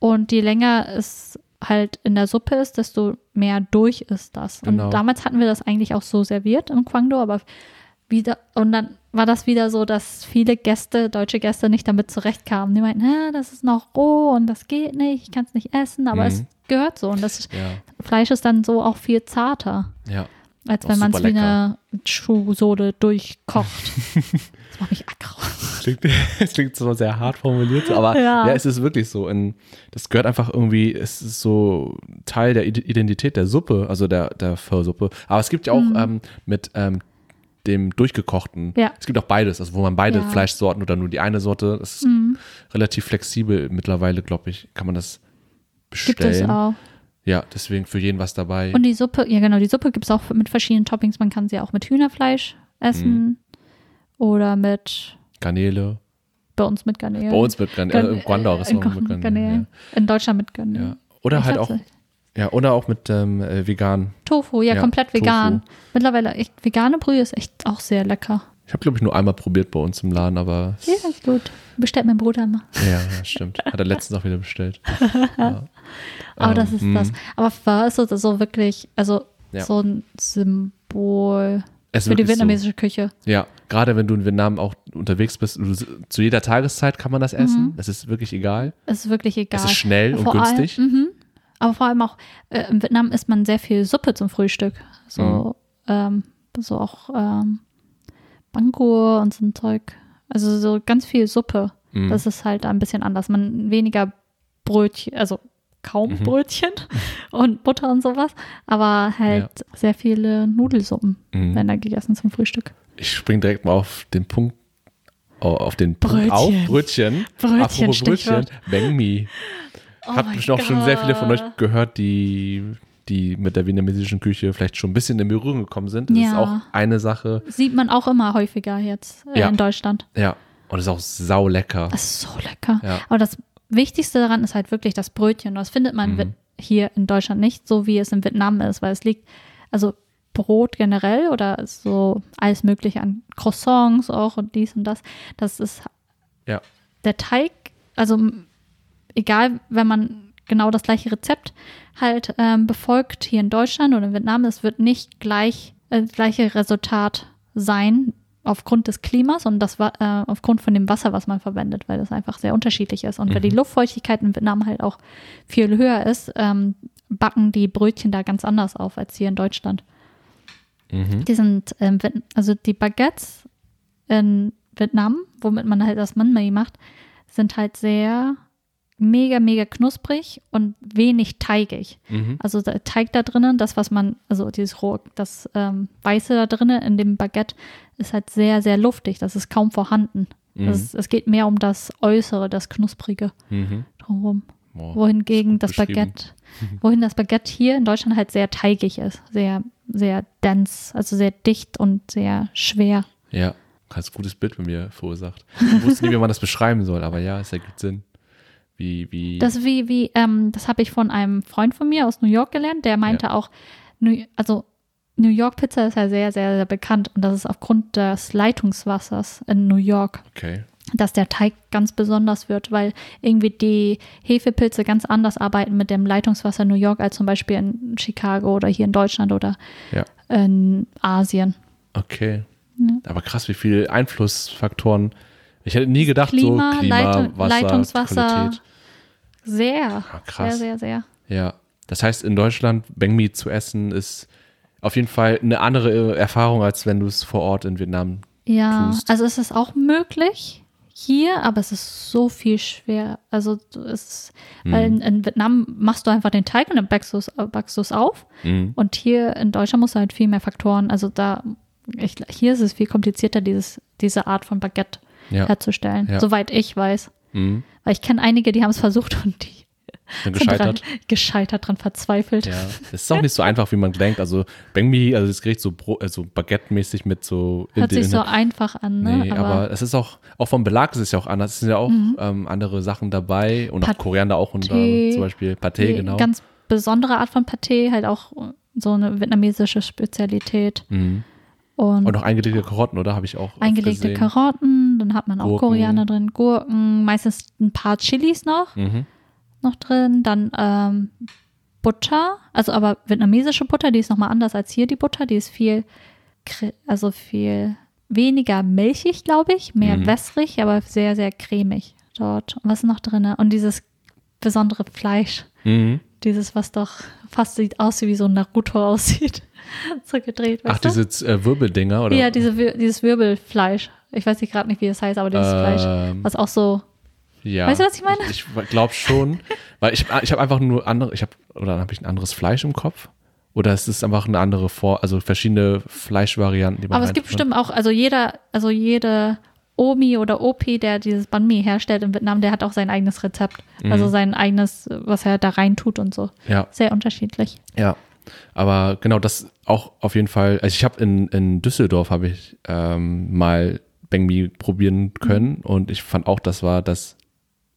[SPEAKER 2] Und je länger es halt in der Suppe ist, desto mehr durch ist das.
[SPEAKER 1] Genau.
[SPEAKER 2] Und damals hatten wir das eigentlich auch so serviert im Kwangdo, aber wieder, und dann war das wieder so, dass viele Gäste, deutsche Gäste, nicht damit zurechtkamen. Die meinten, "Hä, das ist noch roh und das geht nicht, ich kann es nicht essen, aber
[SPEAKER 1] Mhm.
[SPEAKER 2] es gehört so. Und das
[SPEAKER 1] ja,
[SPEAKER 2] Fleisch ist dann so auch viel zarter,
[SPEAKER 1] ja.
[SPEAKER 2] als
[SPEAKER 1] Auch
[SPEAKER 2] wenn man es wie eine Schuhsohle durchkocht. *laughs* das macht mich aggro.
[SPEAKER 1] Klingt, *laughs* es klingt so sehr hart formuliert, aber ja.
[SPEAKER 2] Ja.
[SPEAKER 1] es ist wirklich so. Und das gehört einfach irgendwie, es ist so Teil der Ide- Identität der Suppe, also der, der Pho-Suppe. Aber es gibt ja auch
[SPEAKER 2] Mhm.
[SPEAKER 1] ähm, mit ähm, dem durchgekochten,
[SPEAKER 2] Ja.
[SPEAKER 1] es gibt auch beides, also wo man beide
[SPEAKER 2] Ja. Mhm.
[SPEAKER 1] Fleischsorten oder nur die eine Sorte, das ist relativ flexibel mittlerweile, glaube ich, kann man das
[SPEAKER 2] Gibt es
[SPEAKER 1] bestellen.
[SPEAKER 2] auch.
[SPEAKER 1] Ja, deswegen für jeden was dabei.
[SPEAKER 2] Und die Suppe, ja genau, die Suppe gibt es auch mit verschiedenen Toppings. Man kann sie auch mit Hühnerfleisch essen
[SPEAKER 1] Mhm.
[SPEAKER 2] oder mit,
[SPEAKER 1] Garnele.
[SPEAKER 2] bei uns mit Garnelen.
[SPEAKER 1] Bei uns mit Garnele,
[SPEAKER 2] Gan-
[SPEAKER 1] äh, im Guangdao
[SPEAKER 2] äh,
[SPEAKER 1] Restaurant
[SPEAKER 2] in
[SPEAKER 1] mit Garnele.
[SPEAKER 2] Garnelen. In Deutschland mit Garnelen.
[SPEAKER 1] Ja. ja. Oder
[SPEAKER 2] Ich
[SPEAKER 1] halt auch. Ja, oder auch mit ähm, äh, vegan.
[SPEAKER 2] Tofu, ja,
[SPEAKER 1] Ja,
[SPEAKER 2] komplett
[SPEAKER 1] Tofu.
[SPEAKER 2] vegan. Mittlerweile echt vegane Brühe ist echt auch sehr lecker.
[SPEAKER 1] Ich habe, glaube ich, nur einmal probiert bei uns im Laden, aber es-
[SPEAKER 2] Ja, ist gut. Bestellt mein Bruder immer.
[SPEAKER 1] Ja, stimmt. Hat er letztens auch wieder bestellt. *laughs* Ja.
[SPEAKER 2] Aber das
[SPEAKER 1] Ähm,
[SPEAKER 2] ist
[SPEAKER 1] mh.
[SPEAKER 2] das. Aber Pho ist so, so wirklich, also
[SPEAKER 1] Ja.
[SPEAKER 2] so ein Symbol
[SPEAKER 1] Es
[SPEAKER 2] für die vietnamesische Küche.
[SPEAKER 1] So. Ja, gerade wenn du in Vietnam auch unterwegs bist, du, zu jeder Tageszeit kann man das essen. Das ist wirklich egal.
[SPEAKER 2] Es ist wirklich egal.
[SPEAKER 1] Es ist schnell und
[SPEAKER 2] Vor
[SPEAKER 1] günstig.
[SPEAKER 2] Allem, mhm. Aber vor allem auch, äh, in Vietnam isst man sehr viel Suppe zum Frühstück. So,
[SPEAKER 1] Mhm.
[SPEAKER 2] ähm, so auch ähm, Bangur und so ein Zeug. Also so ganz viel Suppe.
[SPEAKER 1] Mhm.
[SPEAKER 2] Das ist halt ein bisschen anders. Man weniger Brötchen, also kaum
[SPEAKER 1] Mhm.
[SPEAKER 2] Brötchen *laughs* und Butter und sowas, aber halt sehr viele Nudelsuppen
[SPEAKER 1] Mhm.
[SPEAKER 2] werden da gegessen zum Frühstück.
[SPEAKER 1] Ich spring direkt mal auf den Punkt, au- auf den Punkt
[SPEAKER 2] Brötchen.
[SPEAKER 1] auf. Brötchen.
[SPEAKER 2] Brötchen,
[SPEAKER 1] Apropos Brötchen.
[SPEAKER 2] Stichwort. Oh
[SPEAKER 1] Habt bestimmt auch schon sehr viele von euch gehört, die, die mit der vietnamesischen Küche vielleicht schon ein bisschen in Berührung gekommen sind. Das ist
[SPEAKER 2] Ja.
[SPEAKER 1] auch eine Sache.
[SPEAKER 2] Sieht man auch immer häufiger jetzt äh,
[SPEAKER 1] Ja.
[SPEAKER 2] in Deutschland.
[SPEAKER 1] Ja. Und ist auch sau lecker.
[SPEAKER 2] Das ist so lecker.
[SPEAKER 1] Ja.
[SPEAKER 2] Aber das Wichtigste daran ist halt wirklich das Brötchen. Das findet man
[SPEAKER 1] Mhm.
[SPEAKER 2] Hier in Deutschland nicht, so wie es in Vietnam ist, weil es liegt, also Brot generell oder so alles Mögliche an Croissants auch und dies und das. Das ist
[SPEAKER 1] Ja.
[SPEAKER 2] der Teig, also egal, wenn man genau das gleiche Rezept halt ähm, befolgt hier in Deutschland oder in Vietnam, es wird nicht gleich äh, das gleiche Resultat sein aufgrund des Klimas und das äh, aufgrund von dem Wasser, was man verwendet, weil das einfach sehr unterschiedlich ist. Und weil die Luftfeuchtigkeit in Vietnam halt auch viel höher ist, ähm, backen die Brötchen da ganz anders auf als hier in Deutschland.
[SPEAKER 1] Mhm.
[SPEAKER 2] Die sind, ähm, also die Baguettes in Vietnam, womit man halt das Banh Mi macht, sind halt sehr mega, mega knusprig und wenig teigig.
[SPEAKER 1] Mhm.
[SPEAKER 2] Also der Teig da drinnen, das, was man, also dieses roh, das ähm, Weiße da drinnen in dem Baguette ist halt sehr, sehr luftig. Das ist kaum vorhanden.
[SPEAKER 1] Mhm.
[SPEAKER 2] Es, es geht mehr um das Äußere, das Knusprige
[SPEAKER 1] Mhm.
[SPEAKER 2] drumherum.
[SPEAKER 1] Wow.
[SPEAKER 2] Wohingegen
[SPEAKER 1] Das ist.
[SPEAKER 2] Baguette, *laughs* wohin das Baguette hier in Deutschland halt sehr teigig ist, sehr, sehr dense, also sehr dicht und sehr schwer.
[SPEAKER 1] Ja, ein gutes Bild bei mir verursacht. Ich wusste nie, wie man das beschreiben soll, aber ja, es ergibt Sinn. Wie, wie.
[SPEAKER 2] Das wie, wie, ähm, das habe ich von einem Freund von mir aus New York gelernt, der meinte auch, New, also New York Pizza ist ja sehr, sehr, sehr bekannt und das ist aufgrund des Leitungswassers in New York,
[SPEAKER 1] okay.
[SPEAKER 2] dass der Teig ganz besonders wird, weil irgendwie die Hefepilze ganz anders arbeiten mit dem Leitungswasser New York als zum Beispiel in Chicago oder hier in Deutschland oder
[SPEAKER 1] Ja.
[SPEAKER 2] in Asien.
[SPEAKER 1] Okay.
[SPEAKER 2] Ja.
[SPEAKER 1] Aber krass, wie viele Einflussfaktoren. Ich hätte nie gedacht,
[SPEAKER 2] Klima,
[SPEAKER 1] so Klima,
[SPEAKER 2] Leitung-
[SPEAKER 1] Wasser,
[SPEAKER 2] Leitungswasser.
[SPEAKER 1] Qualität.
[SPEAKER 2] Sehr,
[SPEAKER 1] Ah,
[SPEAKER 2] sehr,
[SPEAKER 1] krass.
[SPEAKER 2] sehr, sehr.
[SPEAKER 1] Ja. Das heißt, in Deutschland Beng Mi zu essen ist auf jeden Fall eine andere Erfahrung, als wenn du es vor Ort in Vietnam.
[SPEAKER 2] Ja,
[SPEAKER 1] tust.
[SPEAKER 2] also es ist auch möglich hier, aber es ist so viel schwer. Also es
[SPEAKER 1] Mhm.
[SPEAKER 2] in, in Vietnam machst du einfach den Teig und dann backst du es backst du's auf.
[SPEAKER 1] Mhm.
[SPEAKER 2] Und hier in Deutschland musst du halt viel mehr Faktoren. Also da, ich, hier ist es viel komplizierter, dieses, diese Art von Baguette
[SPEAKER 1] Ja.
[SPEAKER 2] herzustellen,
[SPEAKER 1] Ja.
[SPEAKER 2] soweit ich weiß.
[SPEAKER 1] Mhm.
[SPEAKER 2] Weil ich kenne einige, die haben es versucht und die *laughs*
[SPEAKER 1] Dann
[SPEAKER 2] sind dran,
[SPEAKER 1] gescheitert.
[SPEAKER 2] gescheitert dran verzweifelt.
[SPEAKER 1] Ja, es ist auch nicht so einfach, wie man denkt. Also Banh Mi, also das Gericht so, Bro- also Baguette-mäßig mit so.
[SPEAKER 2] Hört sich so
[SPEAKER 1] in-
[SPEAKER 2] einfach an, ne?
[SPEAKER 1] Nee, aber, es ist auch, auch vom Belag ist es ja auch anders. Es sind ja auch
[SPEAKER 2] Mhm.
[SPEAKER 1] ähm, andere Sachen dabei und auch
[SPEAKER 2] Paté,
[SPEAKER 1] Koriander auch und äh, zum Beispiel
[SPEAKER 2] die
[SPEAKER 1] genau.
[SPEAKER 2] ganz besondere Art von Paté, halt auch so eine vietnamesische Spezialität.
[SPEAKER 1] Mhm.
[SPEAKER 2] Und,
[SPEAKER 1] Und auch eingelegte Karotten, oder? Habe ich auch
[SPEAKER 2] eingelegte. Karotten, dann hat man auch
[SPEAKER 1] Gurken.
[SPEAKER 2] Koriander drin, Gurken, meistens ein paar Chilis noch,
[SPEAKER 1] Mhm.
[SPEAKER 2] noch drin, dann ähm, Butter, also aber vietnamesische Butter, die ist nochmal anders als hier die Butter, die ist viel, also viel weniger milchig, glaube ich, mehr
[SPEAKER 1] Mhm.
[SPEAKER 2] wässrig, aber sehr, sehr cremig dort. Und was ist noch drin? Und dieses besondere Fleisch,
[SPEAKER 1] Mhm.
[SPEAKER 2] Dieses, was doch fast sieht aus wie so ein Naruto *laughs* aussieht, so gedreht,
[SPEAKER 1] Ach, diese äh, Wirbeldinger, oder?
[SPEAKER 2] Ja, diese, dieses Wirbelfleisch. Ich weiß nicht gerade nicht, wie es heißt, aber dieses Fleisch,
[SPEAKER 1] Ähm,
[SPEAKER 2] was auch so.
[SPEAKER 1] ja.
[SPEAKER 2] Weißt du, was ich meine?
[SPEAKER 1] Ich, ich glaube schon, *laughs* weil ich, ich habe einfach nur andere, ich habe, oder dann habe ich ein anderes Fleisch im Kopf. Oder es ist einfach eine andere Vor, also verschiedene Fleischvarianten, die man
[SPEAKER 2] Aber es gibt bestimmt auch, also jeder, also jede Omi oder Opi, der dieses Banh Mi herstellt in Vietnam, der hat auch sein eigenes Rezept.
[SPEAKER 1] Mhm.
[SPEAKER 2] Also sein eigenes, was er da rein tut und so.
[SPEAKER 1] Ja.
[SPEAKER 2] Sehr unterschiedlich.
[SPEAKER 1] Ja, aber genau das auch auf jeden Fall. Also ich habe in, in Düsseldorf habe ich ähm, mal Banh Mi probieren können und ich fand auch, das war das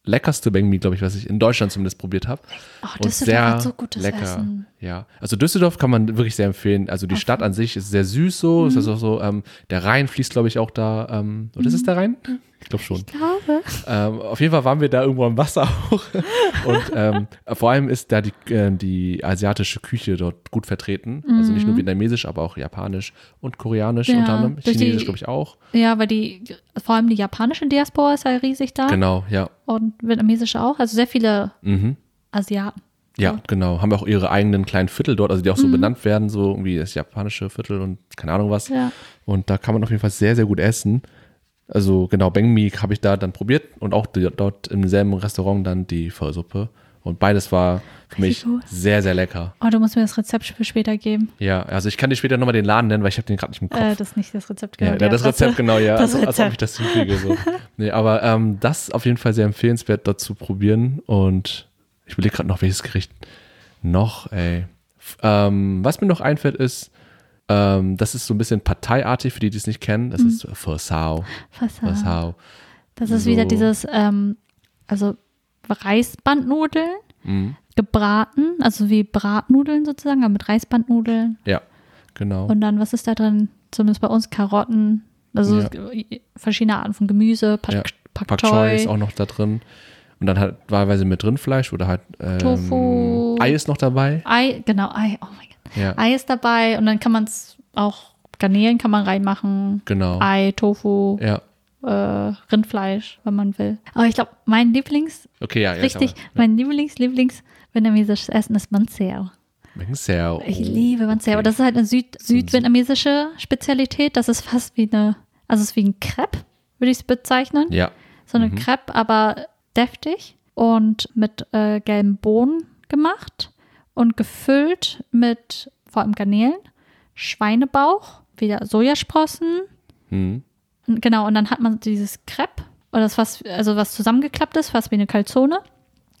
[SPEAKER 1] leckerste Banh Mi, glaube ich, was ich in Deutschland zumindest probiert habe.
[SPEAKER 2] Oh,
[SPEAKER 1] und
[SPEAKER 2] Düsseldorf
[SPEAKER 1] sehr
[SPEAKER 2] hat so gutes
[SPEAKER 1] lecker.
[SPEAKER 2] Essen.
[SPEAKER 1] Ja, also Düsseldorf kann man wirklich sehr empfehlen. Also die Stadt an sich ist sehr süß so.
[SPEAKER 2] Mhm.
[SPEAKER 1] Ist auch so, ähm, der Rhein fließt, glaube ich, auch da. Ähm, oder ist es der Rhein? Ich glaube schon.
[SPEAKER 2] Ich glaube.
[SPEAKER 1] Ähm, auf jeden Fall waren wir da irgendwo am Wasser auch. *laughs* Und ähm, vor allem ist da die, äh, die asiatische Küche dort gut vertreten. Also nicht nur vietnamesisch, aber auch japanisch und koreanisch
[SPEAKER 2] Mhm. Ja,
[SPEAKER 1] unter anderem. Chinesisch, glaube ich, auch.
[SPEAKER 2] Ja, weil die, vor allem die japanische Diaspora ist ja riesig da.
[SPEAKER 1] Genau, ja.
[SPEAKER 2] Und vietnamesische auch. Also sehr viele
[SPEAKER 1] Mhm.
[SPEAKER 2] Asiaten.
[SPEAKER 1] Ja, genau. Haben auch ihre eigenen kleinen Viertel dort, also die auch
[SPEAKER 2] Mhm.
[SPEAKER 1] so benannt werden, so irgendwie das japanische Viertel und keine Ahnung was.
[SPEAKER 2] Ja.
[SPEAKER 1] Und da kann man auf jeden Fall sehr, sehr gut essen. Also genau, Banh Mi habe ich da dann probiert und auch die, dort im selben Restaurant dann die Pho-Suppe. Und beides war für mich
[SPEAKER 2] gut.
[SPEAKER 1] sehr, sehr lecker.
[SPEAKER 2] Oh, du musst mir das Rezept für später geben.
[SPEAKER 1] Ja, also ich kann dir später nochmal den Laden nennen, weil ich habe den gerade nicht im Kopf.
[SPEAKER 2] Äh, das ist nicht das Rezept.
[SPEAKER 1] ja,
[SPEAKER 2] genau,
[SPEAKER 1] ja, das
[SPEAKER 2] Adresse.
[SPEAKER 1] Rezept, genau, ja. *laughs*
[SPEAKER 2] Das
[SPEAKER 1] als, als ob ich
[SPEAKER 2] Rezept.
[SPEAKER 1] das hinkriege. So. Nee, aber ähm, das ist auf jeden Fall sehr empfehlenswert, dort zu probieren. Und ich überlege gerade noch, welches Gericht noch, ey. Ähm, was mir noch einfällt, ist, ähm, das ist so ein bisschen parteiartig, für die, die es nicht kennen. Das ist Sao.
[SPEAKER 2] Fassade.
[SPEAKER 1] Pho Sao.
[SPEAKER 2] Das ist
[SPEAKER 1] So.
[SPEAKER 2] wieder dieses, ähm, also Reisbandnudeln,
[SPEAKER 1] Mhm.
[SPEAKER 2] gebraten, also wie Bratnudeln sozusagen, aber mit Reisbandnudeln.
[SPEAKER 1] Ja, genau.
[SPEAKER 2] Und dann, was ist da drin? Zumindest bei uns Karotten, also
[SPEAKER 1] Ja.
[SPEAKER 2] verschiedene Arten von Gemüse, Pak,
[SPEAKER 1] Ja.
[SPEAKER 2] Pak,
[SPEAKER 1] Pak Choi ist auch noch da drin. Und dann halt wahlweise mit Rindfleisch oder halt ähm,
[SPEAKER 2] Tofu.
[SPEAKER 1] Ei ist noch dabei.
[SPEAKER 2] Ei, genau, Ei, oh mein Gott.
[SPEAKER 1] Ja,
[SPEAKER 2] Ei ist dabei und dann kann man es auch, Garnelen kann man reinmachen,
[SPEAKER 1] genau.
[SPEAKER 2] Ei, Tofu,
[SPEAKER 1] Ja,
[SPEAKER 2] äh, Rindfleisch, wenn man will. Aber ich glaube, mein Lieblings,
[SPEAKER 1] okay, ja. ja
[SPEAKER 2] richtig, mein Lieblings, Lieblings vietnamesisches Essen ist Manseo.
[SPEAKER 1] Sehr.
[SPEAKER 2] Ich liebe Manseo.
[SPEAKER 1] okay.
[SPEAKER 2] Das ist halt eine Süd südvietnamesische Spezialität. Das ist fast wie eine, also es ist wie ein Crepe, würde ich es bezeichnen.
[SPEAKER 1] Ja,
[SPEAKER 2] So eine
[SPEAKER 1] Mhm.
[SPEAKER 2] Crepe, aber deftig und mit äh, gelben Bohnen gemacht und gefüllt mit vor allem Garnelen, Schweinebauch, wieder Sojasprossen.
[SPEAKER 1] hm.
[SPEAKER 2] Und Genau, und dann hat man dieses Crepe, oder das fast, also was zusammengeklappt ist, fast wie eine Calzone.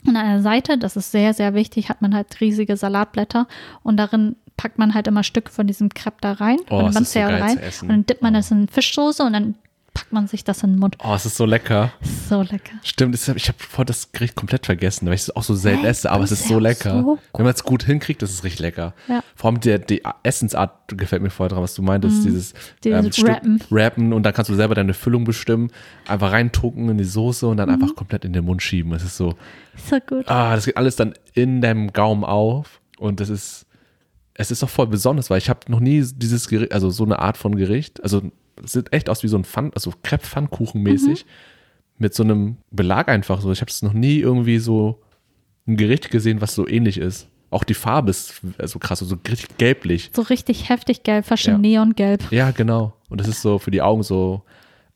[SPEAKER 2] Und an der Seite, das ist sehr, sehr wichtig, hat man halt riesige Salatblätter und darin packt man halt immer Stücke von diesem Crepe da rein,
[SPEAKER 1] Oh,
[SPEAKER 2] von dem
[SPEAKER 1] ist so
[SPEAKER 2] rein. Und dann dippt man
[SPEAKER 1] Oh.
[SPEAKER 2] das in Fischsoße und dann packt man sich das in den Mund.
[SPEAKER 1] Oh, es ist so lecker.
[SPEAKER 2] So lecker.
[SPEAKER 1] Stimmt, ich habe vor das Gericht komplett vergessen, weil ich es auch so selten esse, aber es ist so lecker.
[SPEAKER 2] so.
[SPEAKER 1] Wenn man es gut hinkriegt, das ist richtig lecker.
[SPEAKER 2] Ja.
[SPEAKER 1] Vor allem der, die Essensart gefällt mir voll dran, was du meintest, dieses,
[SPEAKER 2] Mhm. Dieses
[SPEAKER 1] ähm, Stück
[SPEAKER 2] Wrappen.
[SPEAKER 1] Wrappen und dann kannst du selber deine Füllung bestimmen, einfach reintucken in die Soße und dann
[SPEAKER 2] Mhm.
[SPEAKER 1] einfach komplett in den Mund schieben. Es ist so,
[SPEAKER 2] So gut.
[SPEAKER 1] ah, das geht alles dann in deinem Gaumen auf und das ist, es ist doch voll besonders, weil ich habe noch nie dieses Gericht, also so eine Art von Gericht, also es sieht echt aus wie so ein Pfann, also Crepe-Pfannkuchen mäßig, mit so einem Belag einfach so. Ich habe es noch nie irgendwie so ein Gericht gesehen, was so ähnlich ist. Auch die Farbe ist so krass, so richtig gelblich.
[SPEAKER 2] So richtig heftig gelb, fast schon
[SPEAKER 1] Ja.
[SPEAKER 2] neongelb.
[SPEAKER 1] Ja, genau. Und das ist so für die Augen so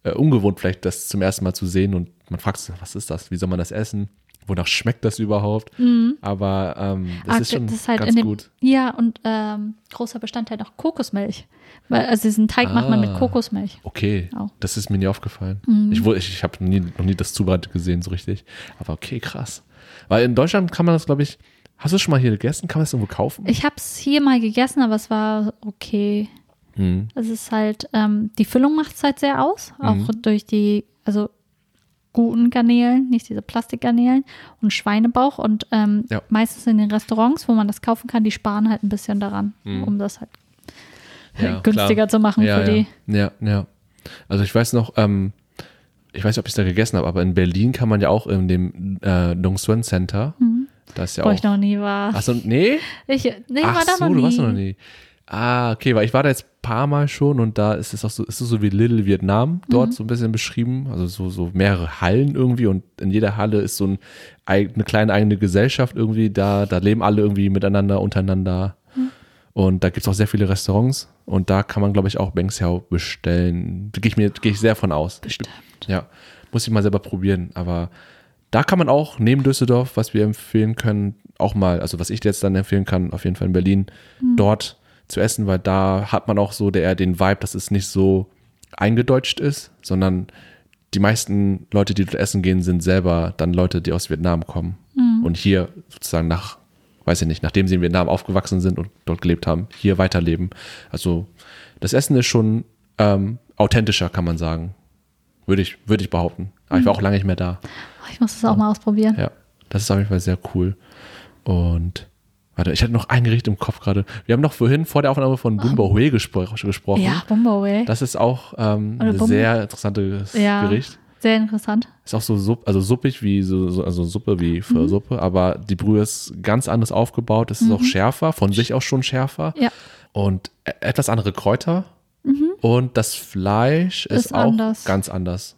[SPEAKER 1] äh, ungewohnt, vielleicht das zum ersten Mal zu sehen. Und man fragt sich, was ist das? Wie soll man das essen? wonach schmeckt das überhaupt? Aber ähm, das
[SPEAKER 2] Ah,
[SPEAKER 1] ist schon
[SPEAKER 2] das ist halt
[SPEAKER 1] ganz
[SPEAKER 2] in dem,
[SPEAKER 1] gut.
[SPEAKER 2] Ja, und ähm, großer Bestandteil noch Kokosmilch. Weil, also diesen Teig macht man mit
[SPEAKER 1] Ah.
[SPEAKER 2] Kokosmilch.
[SPEAKER 1] Okay,
[SPEAKER 2] Auch.
[SPEAKER 1] das ist mir nie aufgefallen.
[SPEAKER 2] Mhm.
[SPEAKER 1] Ich, ich, ich habe noch nie das Zubereitet gesehen, so richtig. Aber okay, krass. Weil in Deutschland kann man das, glaube ich, hast du schon mal hier gegessen? Kann man das irgendwo kaufen?
[SPEAKER 2] Ich habe es hier mal gegessen, aber es war okay.
[SPEAKER 1] Mhm.
[SPEAKER 2] Es ist halt, ähm, die Füllung macht es halt sehr aus. Auch durch die, also guten Garnelen, nicht diese Plastikgarnelen und Schweinebauch. Und ähm,
[SPEAKER 1] Ja.
[SPEAKER 2] meistens in den Restaurants, wo man das kaufen kann, die sparen halt ein bisschen daran, um das halt
[SPEAKER 1] Mhm. Ja,
[SPEAKER 2] günstiger
[SPEAKER 1] klar.
[SPEAKER 2] zu machen
[SPEAKER 1] ja,
[SPEAKER 2] für die.
[SPEAKER 1] Ja, ja, ja. Also ich weiß noch, ähm, ich weiß nicht, ob ich es da gegessen habe, aber in Berlin kann man ja auch in dem äh, Dongsuan Center, da ist ja
[SPEAKER 2] Wo
[SPEAKER 1] auch.
[SPEAKER 2] ich noch nie war.
[SPEAKER 1] Achso, nee?
[SPEAKER 2] Ich, nee,
[SPEAKER 1] Ach
[SPEAKER 2] war da
[SPEAKER 1] so,
[SPEAKER 2] noch nie.
[SPEAKER 1] du warst noch nie. Ah, okay, weil ich war da jetzt ein paar Mal schon und da ist es auch so, ist es so wie Little Vietnam dort so ein bisschen beschrieben. Also so, so mehrere Hallen irgendwie und in jeder Halle ist so ein, eine kleine eigene Gesellschaft irgendwie da. Da leben alle irgendwie miteinander, untereinander. Und da gibt es auch sehr viele Restaurants und da kann man, glaube ich, auch Bengxiao bestellen. Da gehe ich mir gehe ich sehr von aus.
[SPEAKER 2] Bestimmt.
[SPEAKER 1] Ja, muss ich mal selber probieren. Aber da kann man auch neben Düsseldorf, was wir empfehlen können, auch mal, also was ich jetzt dann empfehlen kann, auf jeden Fall in Berlin, dort zu essen, weil da hat man auch so der, den Vibe, dass es nicht so eingedeutscht ist, sondern die meisten Leute, die dort essen gehen, sind selber dann Leute, die aus Vietnam kommen und hier sozusagen nach, weiß ich nicht, nachdem sie in Vietnam aufgewachsen sind und dort gelebt haben, hier weiterleben. Also das Essen ist schon ähm, authentischer, kann man sagen. Würde ich, würde ich behaupten. Aber ich war auch lange nicht mehr da.
[SPEAKER 2] Oh, Ich muss das auch mal ausprobieren.
[SPEAKER 1] Ja, das ist auf jeden Fall sehr cool. Und warte, ich hatte noch ein Gericht im Kopf gerade. Wir haben noch vorhin vor der Aufnahme von Bumbo Hue gespro gesprochen.
[SPEAKER 2] Ja, Bumbo,
[SPEAKER 1] Das ist auch ähm, ein sehr interessantes
[SPEAKER 2] Ja.
[SPEAKER 1] Gericht.
[SPEAKER 2] Sehr interessant.
[SPEAKER 1] Ist auch so supp, also suppig wie so, so also Suppe wie für
[SPEAKER 2] Mhm.
[SPEAKER 1] Suppe, aber die Brühe ist ganz anders aufgebaut. Es ist auch schärfer, von sich auch schon schärfer.
[SPEAKER 2] Ja.
[SPEAKER 1] Und e- etwas andere Kräuter. Und das Fleisch ist,
[SPEAKER 2] Ist
[SPEAKER 1] auch
[SPEAKER 2] anders.
[SPEAKER 1] ganz anders.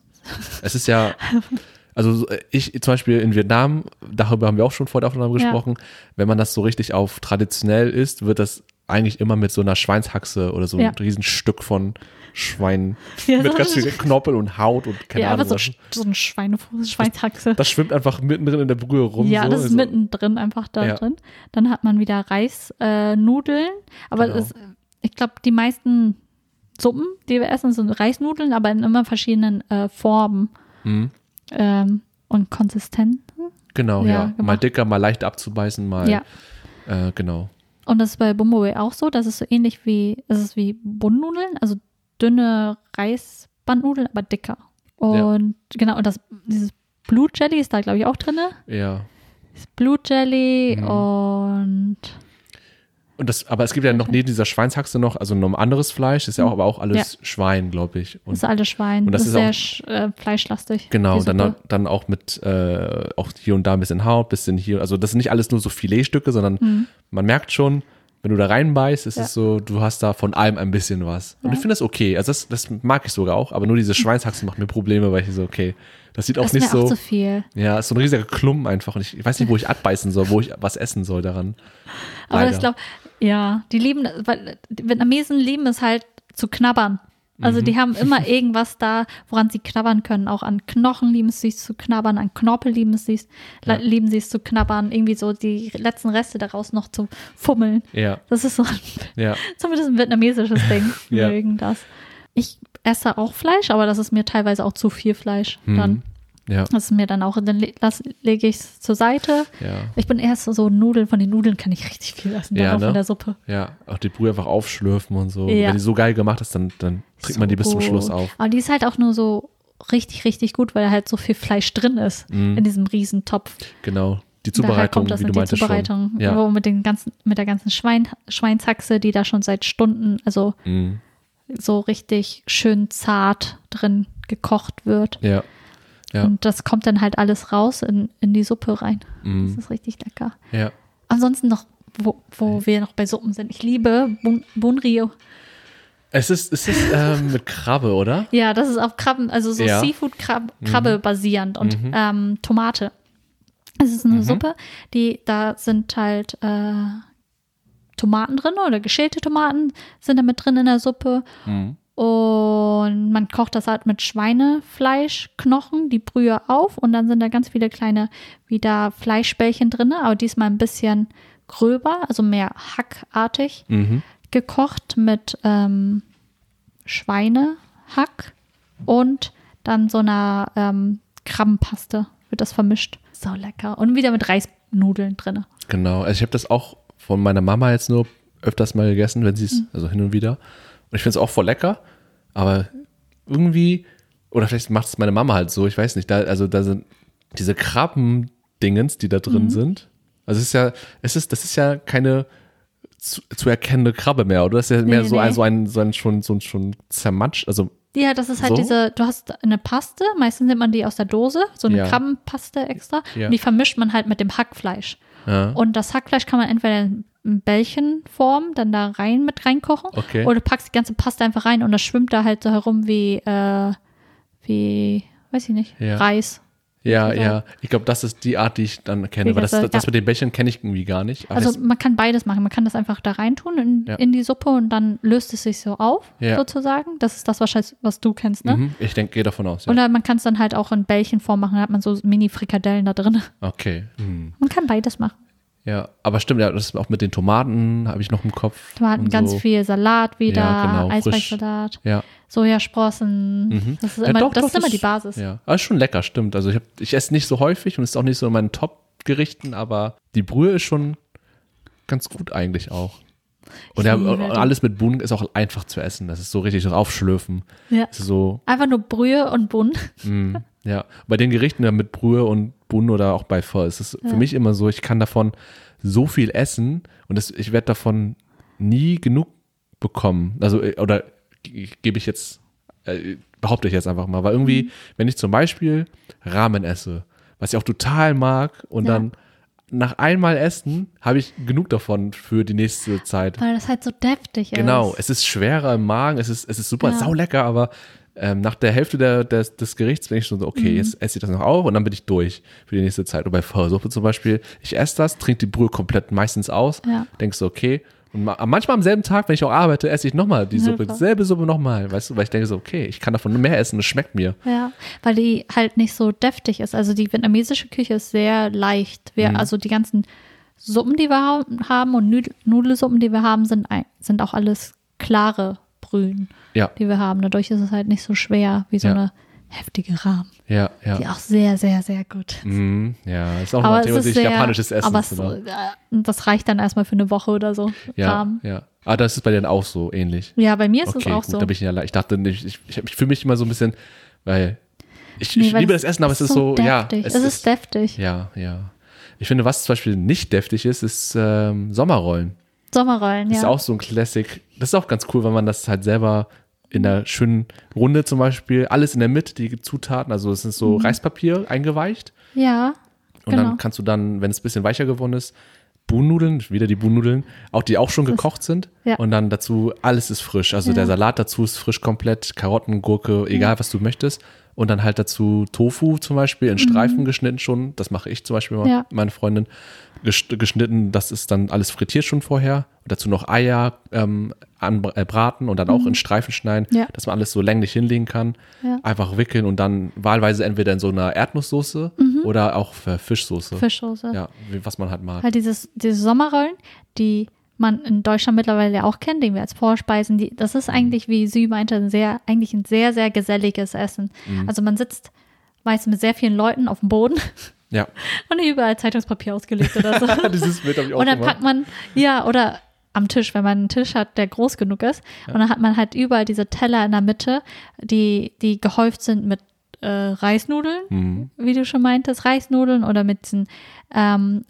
[SPEAKER 1] Es ist ja, *laughs* also so, ich zum Beispiel in Vietnam, darüber haben wir auch schon vor der Aufnahme
[SPEAKER 2] Ja.
[SPEAKER 1] gesprochen, wenn man das so richtig auf traditionell isst, wird das eigentlich immer mit so einer Schweinshaxe oder so
[SPEAKER 2] Ja.
[SPEAKER 1] ein Riesenstück von Schwein *laughs*
[SPEAKER 2] Ja,
[SPEAKER 1] mit
[SPEAKER 2] so-
[SPEAKER 1] ganz viel Knorpel und Haut und keine
[SPEAKER 2] ja, aber
[SPEAKER 1] Ahnung
[SPEAKER 2] so,
[SPEAKER 1] was.
[SPEAKER 2] sch- so ein Schweinefuß, Schweinshaxe.
[SPEAKER 1] Das schwimmt einfach mittendrin in der Brühe rum.
[SPEAKER 2] ja,
[SPEAKER 1] so.
[SPEAKER 2] das ist
[SPEAKER 1] Also-
[SPEAKER 2] mittendrin einfach da
[SPEAKER 1] Ja.
[SPEAKER 2] drin. Dann hat man wieder Reisnudeln. Äh, aber
[SPEAKER 1] Genau.
[SPEAKER 2] es, ich glaube, die meisten Suppen, die wir essen, sind Reisnudeln, aber in immer verschiedenen äh, Formen
[SPEAKER 1] Mhm.
[SPEAKER 2] ähm, und Konsistenzen.
[SPEAKER 1] Genau,
[SPEAKER 2] Ja,
[SPEAKER 1] ja. Mal dicker, mal leicht abzubeißen, mal.
[SPEAKER 2] Ja.
[SPEAKER 1] Äh, genau.
[SPEAKER 2] Und das ist bei Bumboe auch so. Das ist so ähnlich wie, es ist wie Bundnudeln, also dünne Reisbandnudeln, aber dicker. Und genau, und das, dieses Blutjelly ist da, glaube ich, auch drin.
[SPEAKER 1] Ja.
[SPEAKER 2] Das Blutjelly
[SPEAKER 1] Mhm.
[SPEAKER 2] und
[SPEAKER 1] Und das, aber es gibt ja noch neben dieser Schweinshaxe noch, also noch ein anderes Fleisch, ist ja auch, aber auch alles Schwein, glaube ich.
[SPEAKER 2] das
[SPEAKER 1] Und
[SPEAKER 2] ist alles Schwein.
[SPEAKER 1] und das
[SPEAKER 2] das,
[SPEAKER 1] ist
[SPEAKER 2] sehr
[SPEAKER 1] auch-
[SPEAKER 2] äh, fleischlastig.
[SPEAKER 1] genau, dann, dann auch mit, äh, auch hier und da ein bisschen Haut, bisschen hier, also das sind nicht alles nur so Filetstücke, sondern man merkt schon, wenn du da reinbeißt, ist.
[SPEAKER 2] Ja.
[SPEAKER 1] es so, du hast da von allem ein bisschen was. Und
[SPEAKER 2] Ja.
[SPEAKER 1] ich finde das okay, also das, das mag ich sogar auch, aber nur diese *laughs* Schweinshaxe macht mir Probleme, weil ich so, okay, das sieht auch
[SPEAKER 2] Das ist
[SPEAKER 1] nicht
[SPEAKER 2] mir
[SPEAKER 1] so,
[SPEAKER 2] auch zu viel.
[SPEAKER 1] ja, ist so ein riesiger Klumpen einfach und ich, ich weiß nicht, wo ich abbeißen soll, wo ich was essen soll daran.
[SPEAKER 2] Aber
[SPEAKER 1] Leider.
[SPEAKER 2] ich glaube, ja, die lieben, weil die Vietnamesen lieben es halt zu knabbern. Also
[SPEAKER 1] Mhm.
[SPEAKER 2] die haben immer irgendwas da, woran sie knabbern können. Auch an Knochen lieben es sich zu knabbern, an Knorpel lieben es sich,
[SPEAKER 1] Ja.
[SPEAKER 2] lieben sie es zu knabbern, irgendwie so die letzten Reste daraus noch zu fummeln.
[SPEAKER 1] Ja,
[SPEAKER 2] Das ist so,
[SPEAKER 1] ja. *laughs*
[SPEAKER 2] zumindest ein vietnamesisches Ding.
[SPEAKER 1] Ja.
[SPEAKER 2] Mögen das. Ich esse auch Fleisch, aber das ist mir teilweise auch zu viel Fleisch. Dann,
[SPEAKER 1] Mhm. Ja,
[SPEAKER 2] das ist mir dann auch, dann le lege ich es zur Seite.
[SPEAKER 1] ja.
[SPEAKER 2] Ich bin erst so, so Nudeln, von den Nudeln kann ich richtig viel essen, dann
[SPEAKER 1] Ja,
[SPEAKER 2] auch
[SPEAKER 1] ne?
[SPEAKER 2] von der Suppe.
[SPEAKER 1] Ja, auch die Brühe einfach aufschlürfen und so.
[SPEAKER 2] Ja.
[SPEAKER 1] Wenn die so geil gemacht ist, dann, dann trinkt man die bis zum. Schluss auf.
[SPEAKER 2] Aber die ist halt auch nur so richtig, richtig gut, weil da halt so viel Fleisch drin ist
[SPEAKER 1] Mhm.
[SPEAKER 2] in diesem Riesentopf.
[SPEAKER 1] Genau. Die
[SPEAKER 2] Daher
[SPEAKER 1] Zubereitung,
[SPEAKER 2] kommt das
[SPEAKER 1] wie du
[SPEAKER 2] in die
[SPEAKER 1] meintest
[SPEAKER 2] Zubereitung.
[SPEAKER 1] schon. Ja.
[SPEAKER 2] Wo mit, den ganzen, mit der ganzen Schwein, Schweinshaxe, die da schon seit Stunden, also
[SPEAKER 1] Mhm.
[SPEAKER 2] so richtig schön zart drin gekocht wird.
[SPEAKER 1] Ja. Ja.
[SPEAKER 2] Und das kommt dann halt alles raus in, in die Suppe rein. Das
[SPEAKER 1] Mhm.
[SPEAKER 2] ist richtig lecker.
[SPEAKER 1] Ja.
[SPEAKER 2] Ansonsten noch, wo, wo wir noch bei Suppen sind. Ich liebe Bun, Bun Rio.
[SPEAKER 1] Es ist, es ist ähm, mit Krabbe, oder?
[SPEAKER 2] Ja, das ist auf Krabben, also so
[SPEAKER 1] Ja.
[SPEAKER 2] Seafood-Krabbe basierend und
[SPEAKER 1] Mhm.
[SPEAKER 2] ähm, Tomate. Es ist eine
[SPEAKER 1] Mhm.
[SPEAKER 2] Suppe, die da sind halt äh, Tomaten drin oder geschälte Tomaten sind da mit drin in der Suppe. Und man kocht das halt mit Schweinefleischknochen, die Brühe auf und dann sind da ganz viele kleine wieder Fleischbällchen drin, aber diesmal ein bisschen gröber, also mehr hackartig
[SPEAKER 1] Mhm.
[SPEAKER 2] gekocht mit ähm, Schweinehack und dann so einer ähm, Krabbenpaste wird das vermischt. So lecker. Und wieder mit Reisnudeln drin.
[SPEAKER 1] Genau. Also ich habe das auch von meiner Mama jetzt nur öfters mal gegessen, wenn sie es,
[SPEAKER 2] Mhm.
[SPEAKER 1] also hin und wieder. Und ich finde es auch voll lecker, aber irgendwie, oder vielleicht macht es meine Mama halt so, ich weiß nicht, da, also da sind diese Krabben-Dingens, die da drin
[SPEAKER 2] Mhm.
[SPEAKER 1] sind. Also es ist ja, es ist, das ist ja keine zu, zu erkennende Krabbe mehr, oder? Das ist ja mehr
[SPEAKER 2] Nee,
[SPEAKER 1] so,
[SPEAKER 2] nee.
[SPEAKER 1] ein, so ein, so ein schon, so ein schon zermatscht, also
[SPEAKER 2] Ja, das ist halt
[SPEAKER 1] So?
[SPEAKER 2] diese, du hast eine Paste, meistens nimmt man die aus der Dose, so eine
[SPEAKER 1] Ja.
[SPEAKER 2] Krabbenpaste extra.
[SPEAKER 1] Ja.
[SPEAKER 2] Und die vermischt man halt mit dem Hackfleisch.
[SPEAKER 1] ja.
[SPEAKER 2] Und das Hackfleisch kann man entweder in Bällchenform dann da rein mit reinkochen.
[SPEAKER 1] Okay.
[SPEAKER 2] Oder du packst die ganze Paste einfach rein und das schwimmt da halt so herum wie, äh, wie, weiß ich nicht,
[SPEAKER 1] Ja.
[SPEAKER 2] Reis.
[SPEAKER 1] Ja,
[SPEAKER 2] sozusagen.
[SPEAKER 1] ja. Ich glaube, das ist die Art, die ich dann kenne. Aber das,
[SPEAKER 2] gesagt,
[SPEAKER 1] das
[SPEAKER 2] ja.
[SPEAKER 1] mit den Bällchen kenne ich irgendwie gar nicht. Aber
[SPEAKER 2] Also
[SPEAKER 1] das,
[SPEAKER 2] man kann beides machen. Man kann das einfach da reintun in,
[SPEAKER 1] Ja.
[SPEAKER 2] in die Suppe und dann löst es sich so auf,
[SPEAKER 1] Ja.
[SPEAKER 2] sozusagen. Das ist das wahrscheinlich, was du kennst, ne?
[SPEAKER 1] mhm, ich denke, gehe davon aus. Ja.
[SPEAKER 2] Oder man kann es dann halt auch in Bällchenform machen, dann hat man so Mini-Frikadellen da drin.
[SPEAKER 1] Okay. Hm.
[SPEAKER 2] Man kann beides machen.
[SPEAKER 1] Ja, aber stimmt, ja, das ist auch mit den Tomaten habe ich noch im Kopf.
[SPEAKER 2] Tomaten, ganz
[SPEAKER 1] so.
[SPEAKER 2] viel Salat wieder,
[SPEAKER 1] Ja, genau.
[SPEAKER 2] Eisbergsalat,
[SPEAKER 1] Ja,
[SPEAKER 2] Sojasprossen.
[SPEAKER 1] Mhm.
[SPEAKER 2] Das ist
[SPEAKER 1] Ja,
[SPEAKER 2] immer,
[SPEAKER 1] doch,
[SPEAKER 2] das
[SPEAKER 1] doch,
[SPEAKER 2] ist immer die Basis.
[SPEAKER 1] ja. Aber ist schon lecker, stimmt. Also ich, hab, ich esse nicht so häufig und ist auch nicht so in meinen Top-Gerichten, aber die Brühe ist schon ganz gut eigentlich auch. Und ja, alles mit Bohnen ist auch einfach zu essen. Das ist so richtig so aufschlürfen.
[SPEAKER 2] Ja.
[SPEAKER 1] So,
[SPEAKER 2] Einfach nur Brühe und Bun.
[SPEAKER 1] mm, ja. Bei den Gerichten ja, mit Brühe und Bohnen oder auch bei Pho ist es
[SPEAKER 2] Ja.
[SPEAKER 1] für mich immer so, ich kann davon so viel essen und das, ich werde davon nie genug bekommen. Also, äh, oder gebe ich jetzt, äh, behaupte ich jetzt einfach mal, weil irgendwie,
[SPEAKER 2] Mhm.
[SPEAKER 1] wenn ich zum Beispiel Ramen esse, was ich auch total mag und
[SPEAKER 2] Ja.
[SPEAKER 1] dann nach einmal essen, habe ich genug davon für die nächste Zeit.
[SPEAKER 2] Weil das halt so deftig
[SPEAKER 1] Genau,
[SPEAKER 2] ist.
[SPEAKER 1] es ist schwerer im Magen, es ist, es ist super
[SPEAKER 2] Ja.
[SPEAKER 1] saulecker, aber ähm, nach der Hälfte der, des, des Gerichts bin ich schon so, okay,
[SPEAKER 2] Mhm.
[SPEAKER 1] jetzt esse ich das noch auf und dann bin ich durch für die nächste Zeit. Und bei Pho-Suppe zum Beispiel, ich esse das, trinke die Brühe komplett meistens aus,
[SPEAKER 2] Ja.
[SPEAKER 1] denkst so, okay. Und ma manchmal am selben Tag, wenn ich auch arbeite, esse ich nochmal die Suppe, dieselbe Suppe nochmal, weißt du, weil ich denke so, okay, ich kann davon mehr essen, es schmeckt mir.
[SPEAKER 2] Ja, weil die halt nicht so deftig ist. Also die vietnamesische Küche ist sehr leicht. Wir,
[SPEAKER 1] Mhm.
[SPEAKER 2] Also die ganzen Suppen, die wir ha- haben und Nudel Nudelsuppen, die wir haben, sind, sind auch alles klare Brühen,
[SPEAKER 1] Ja,
[SPEAKER 2] die wir haben. Dadurch ist es halt nicht so schwer wie so
[SPEAKER 1] Ja.
[SPEAKER 2] eine heftige Rahmen,
[SPEAKER 1] ja,
[SPEAKER 2] die
[SPEAKER 1] ja.
[SPEAKER 2] auch sehr, sehr, sehr gut ist.
[SPEAKER 1] Mhm, ja, ist auch
[SPEAKER 2] Aber es
[SPEAKER 1] Thema,
[SPEAKER 2] ist
[SPEAKER 1] sich
[SPEAKER 2] sehr,
[SPEAKER 1] japanisches Essen.
[SPEAKER 2] aber es,
[SPEAKER 1] genau.
[SPEAKER 2] äh, das reicht dann erstmal für eine Woche oder so.
[SPEAKER 1] ja,
[SPEAKER 2] Rahmen.
[SPEAKER 1] ja. Ah, das ist bei denen auch so ähnlich.
[SPEAKER 2] Ja, bei mir ist
[SPEAKER 1] Okay,
[SPEAKER 2] es auch
[SPEAKER 1] gut,
[SPEAKER 2] so.
[SPEAKER 1] da bin ich ja Ich dachte nicht, ich, ich, ich fühle mich immer so ein bisschen, weil ich,
[SPEAKER 2] Nee,
[SPEAKER 1] ich liebe das Essen, aber es ist so, ja.
[SPEAKER 2] deftig. Es, ist deftig.
[SPEAKER 1] Ja, ja. Ich finde, was zum Beispiel nicht deftig ist, ist ähm, Sommerrollen.
[SPEAKER 2] Sommerrollen,
[SPEAKER 1] Das
[SPEAKER 2] ja.
[SPEAKER 1] ist auch so ein Classic. Das ist auch ganz cool, wenn man das halt selber in der schönen Runde zum Beispiel, alles in der Mitte, die Zutaten, also es ist so Reispapier eingeweicht.
[SPEAKER 2] ja,
[SPEAKER 1] Und
[SPEAKER 2] genau.
[SPEAKER 1] dann kannst du dann, wenn es ein bisschen weicher geworden ist, Buhnnudeln, wieder die Buhnnudeln, auch die auch schon gekocht sind.
[SPEAKER 2] ja.
[SPEAKER 1] Und dann dazu, alles ist frisch. Also
[SPEAKER 2] Ja.
[SPEAKER 1] der Salat dazu ist frisch komplett, Karotten, Gurke, egal was du möchtest. Und dann halt dazu Tofu zum Beispiel in Streifen geschnitten schon. Das mache ich zum Beispiel mal,
[SPEAKER 2] Mhm. Ja.
[SPEAKER 1] meine Freundin. Gesch- Geschnitten, das ist dann alles frittiert schon vorher. Und dazu noch Eier ähm, anbraten und dann auch in Streifen schneiden,
[SPEAKER 2] Mhm. Ja.
[SPEAKER 1] dass man alles so länglich hinlegen kann.
[SPEAKER 2] Ja.
[SPEAKER 1] Einfach wickeln und dann wahlweise entweder in so einer Erdnusssoße oder auch für Fischsoße.
[SPEAKER 2] Mhm. Fischsoße.
[SPEAKER 1] Ja, was man halt mag.
[SPEAKER 2] Halt dieses, diese Sommerrollen, die man in Deutschland mittlerweile auch kennt, den wir als Vorspeisen, die, das
[SPEAKER 1] Mhm.
[SPEAKER 2] ist eigentlich, wie Sie meinte, ein sehr, eigentlich ein sehr, sehr geselliges Essen.
[SPEAKER 1] Mhm.
[SPEAKER 2] Also man sitzt meist mit sehr vielen Leuten auf dem Boden *laughs*
[SPEAKER 1] Ja, *laughs*
[SPEAKER 2] und überall Zeitungspapier ausgelegt oder so.
[SPEAKER 1] dieses Bild habe ich auch
[SPEAKER 2] und dann
[SPEAKER 1] gemacht.
[SPEAKER 2] packt man, ja, oder am Tisch, wenn man einen Tisch hat, der groß genug ist. Und dann hat man halt überall diese Teller in der Mitte, die, die gehäuft sind mit äh, Reisnudeln,
[SPEAKER 1] Mhm.
[SPEAKER 2] wie du schon meintest, Reisnudeln oder mit diesen ähm,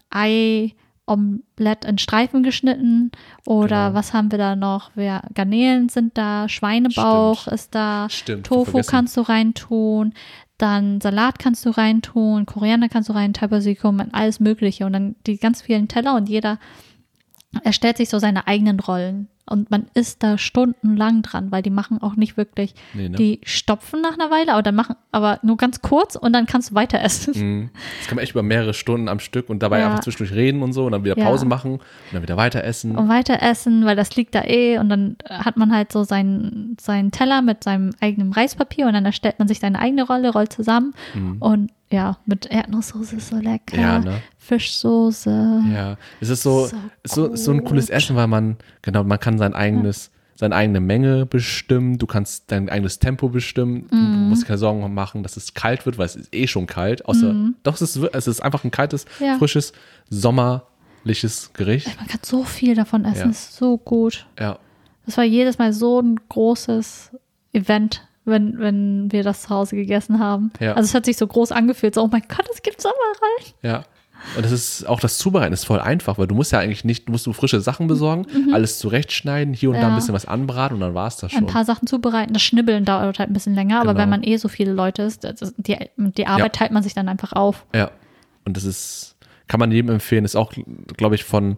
[SPEAKER 2] Ei-Omelette in Streifen geschnitten. Oder
[SPEAKER 1] Genau.
[SPEAKER 2] was haben wir da noch? Wir, Garnelen sind da, Schweinebauch
[SPEAKER 1] Stimmt.
[SPEAKER 2] ist da,
[SPEAKER 1] Stimmt,
[SPEAKER 2] Tofu kannst du reintun, dann Salat kannst du reintun, Koriander kannst du rein, Basilikum und alles Mögliche. Und dann die ganz vielen Teller und jeder erstellt sich so seine eigenen Rollen. Und man ist da stundenlang dran, weil die machen auch nicht wirklich,
[SPEAKER 1] Nee, ne?
[SPEAKER 2] die stopfen nach einer Weile, aber dann machen, aber nur ganz kurz und dann kannst du weiter essen.
[SPEAKER 1] Mhm. Das kann man echt über mehrere Stunden am Stück und dabei
[SPEAKER 2] Ja.
[SPEAKER 1] einfach zwischendurch reden und so und dann wieder
[SPEAKER 2] Ja.
[SPEAKER 1] Pause machen und dann wieder weiter essen.
[SPEAKER 2] Und weiter essen, weil das liegt da eh und dann hat man halt so seinen, seinen Teller mit seinem eigenen Reispapier und dann erstellt man sich seine eigene Rolle, rollt zusammen und ja, mit Erdnusssoße ist so lecker.
[SPEAKER 1] Mhm. Ja, ne?
[SPEAKER 2] Fischsoße.
[SPEAKER 1] Ja, es ist so,
[SPEAKER 2] So
[SPEAKER 1] so, so, so ein cooles. Essen, weil man, genau, man kann sein eigenes, seine eigene Menge bestimmen, du kannst dein eigenes Tempo bestimmen, du
[SPEAKER 2] Mhm.
[SPEAKER 1] musst keine Sorgen machen, dass es kalt wird, weil es ist eh schon kalt, außer, doch, es ist, es ist einfach ein kaltes,
[SPEAKER 2] Mhm. Ja.
[SPEAKER 1] frisches, sommerliches Gericht.
[SPEAKER 2] Man kann so viel davon essen,
[SPEAKER 1] Ja.
[SPEAKER 2] ist so gut.
[SPEAKER 1] Ja,
[SPEAKER 2] Das war jedes Mal so ein großes Event, wenn, wenn wir das zu Hause gegessen haben.
[SPEAKER 1] Ja.
[SPEAKER 2] Also es hat sich so groß angefühlt, so, oh mein Gott, es gibt Sommerrein.
[SPEAKER 1] ja. Und das ist auch das Zubereiten ist voll einfach, weil du musst ja eigentlich nicht, du musst du frische Sachen besorgen, alles zurechtschneiden, hier und da ein
[SPEAKER 2] Mhm. Ja.
[SPEAKER 1] bisschen was anbraten und dann war es das
[SPEAKER 2] Ein
[SPEAKER 1] schon.
[SPEAKER 2] paar Sachen zubereiten. Das Schnibbeln dauert halt ein bisschen länger, aber
[SPEAKER 1] Genau.
[SPEAKER 2] wenn man eh so viele Leute ist, die, die Arbeit teilt man sich dann einfach auf.
[SPEAKER 1] Ja. Und das ist, kann man jedem empfehlen, ist auch, glaube ich, von,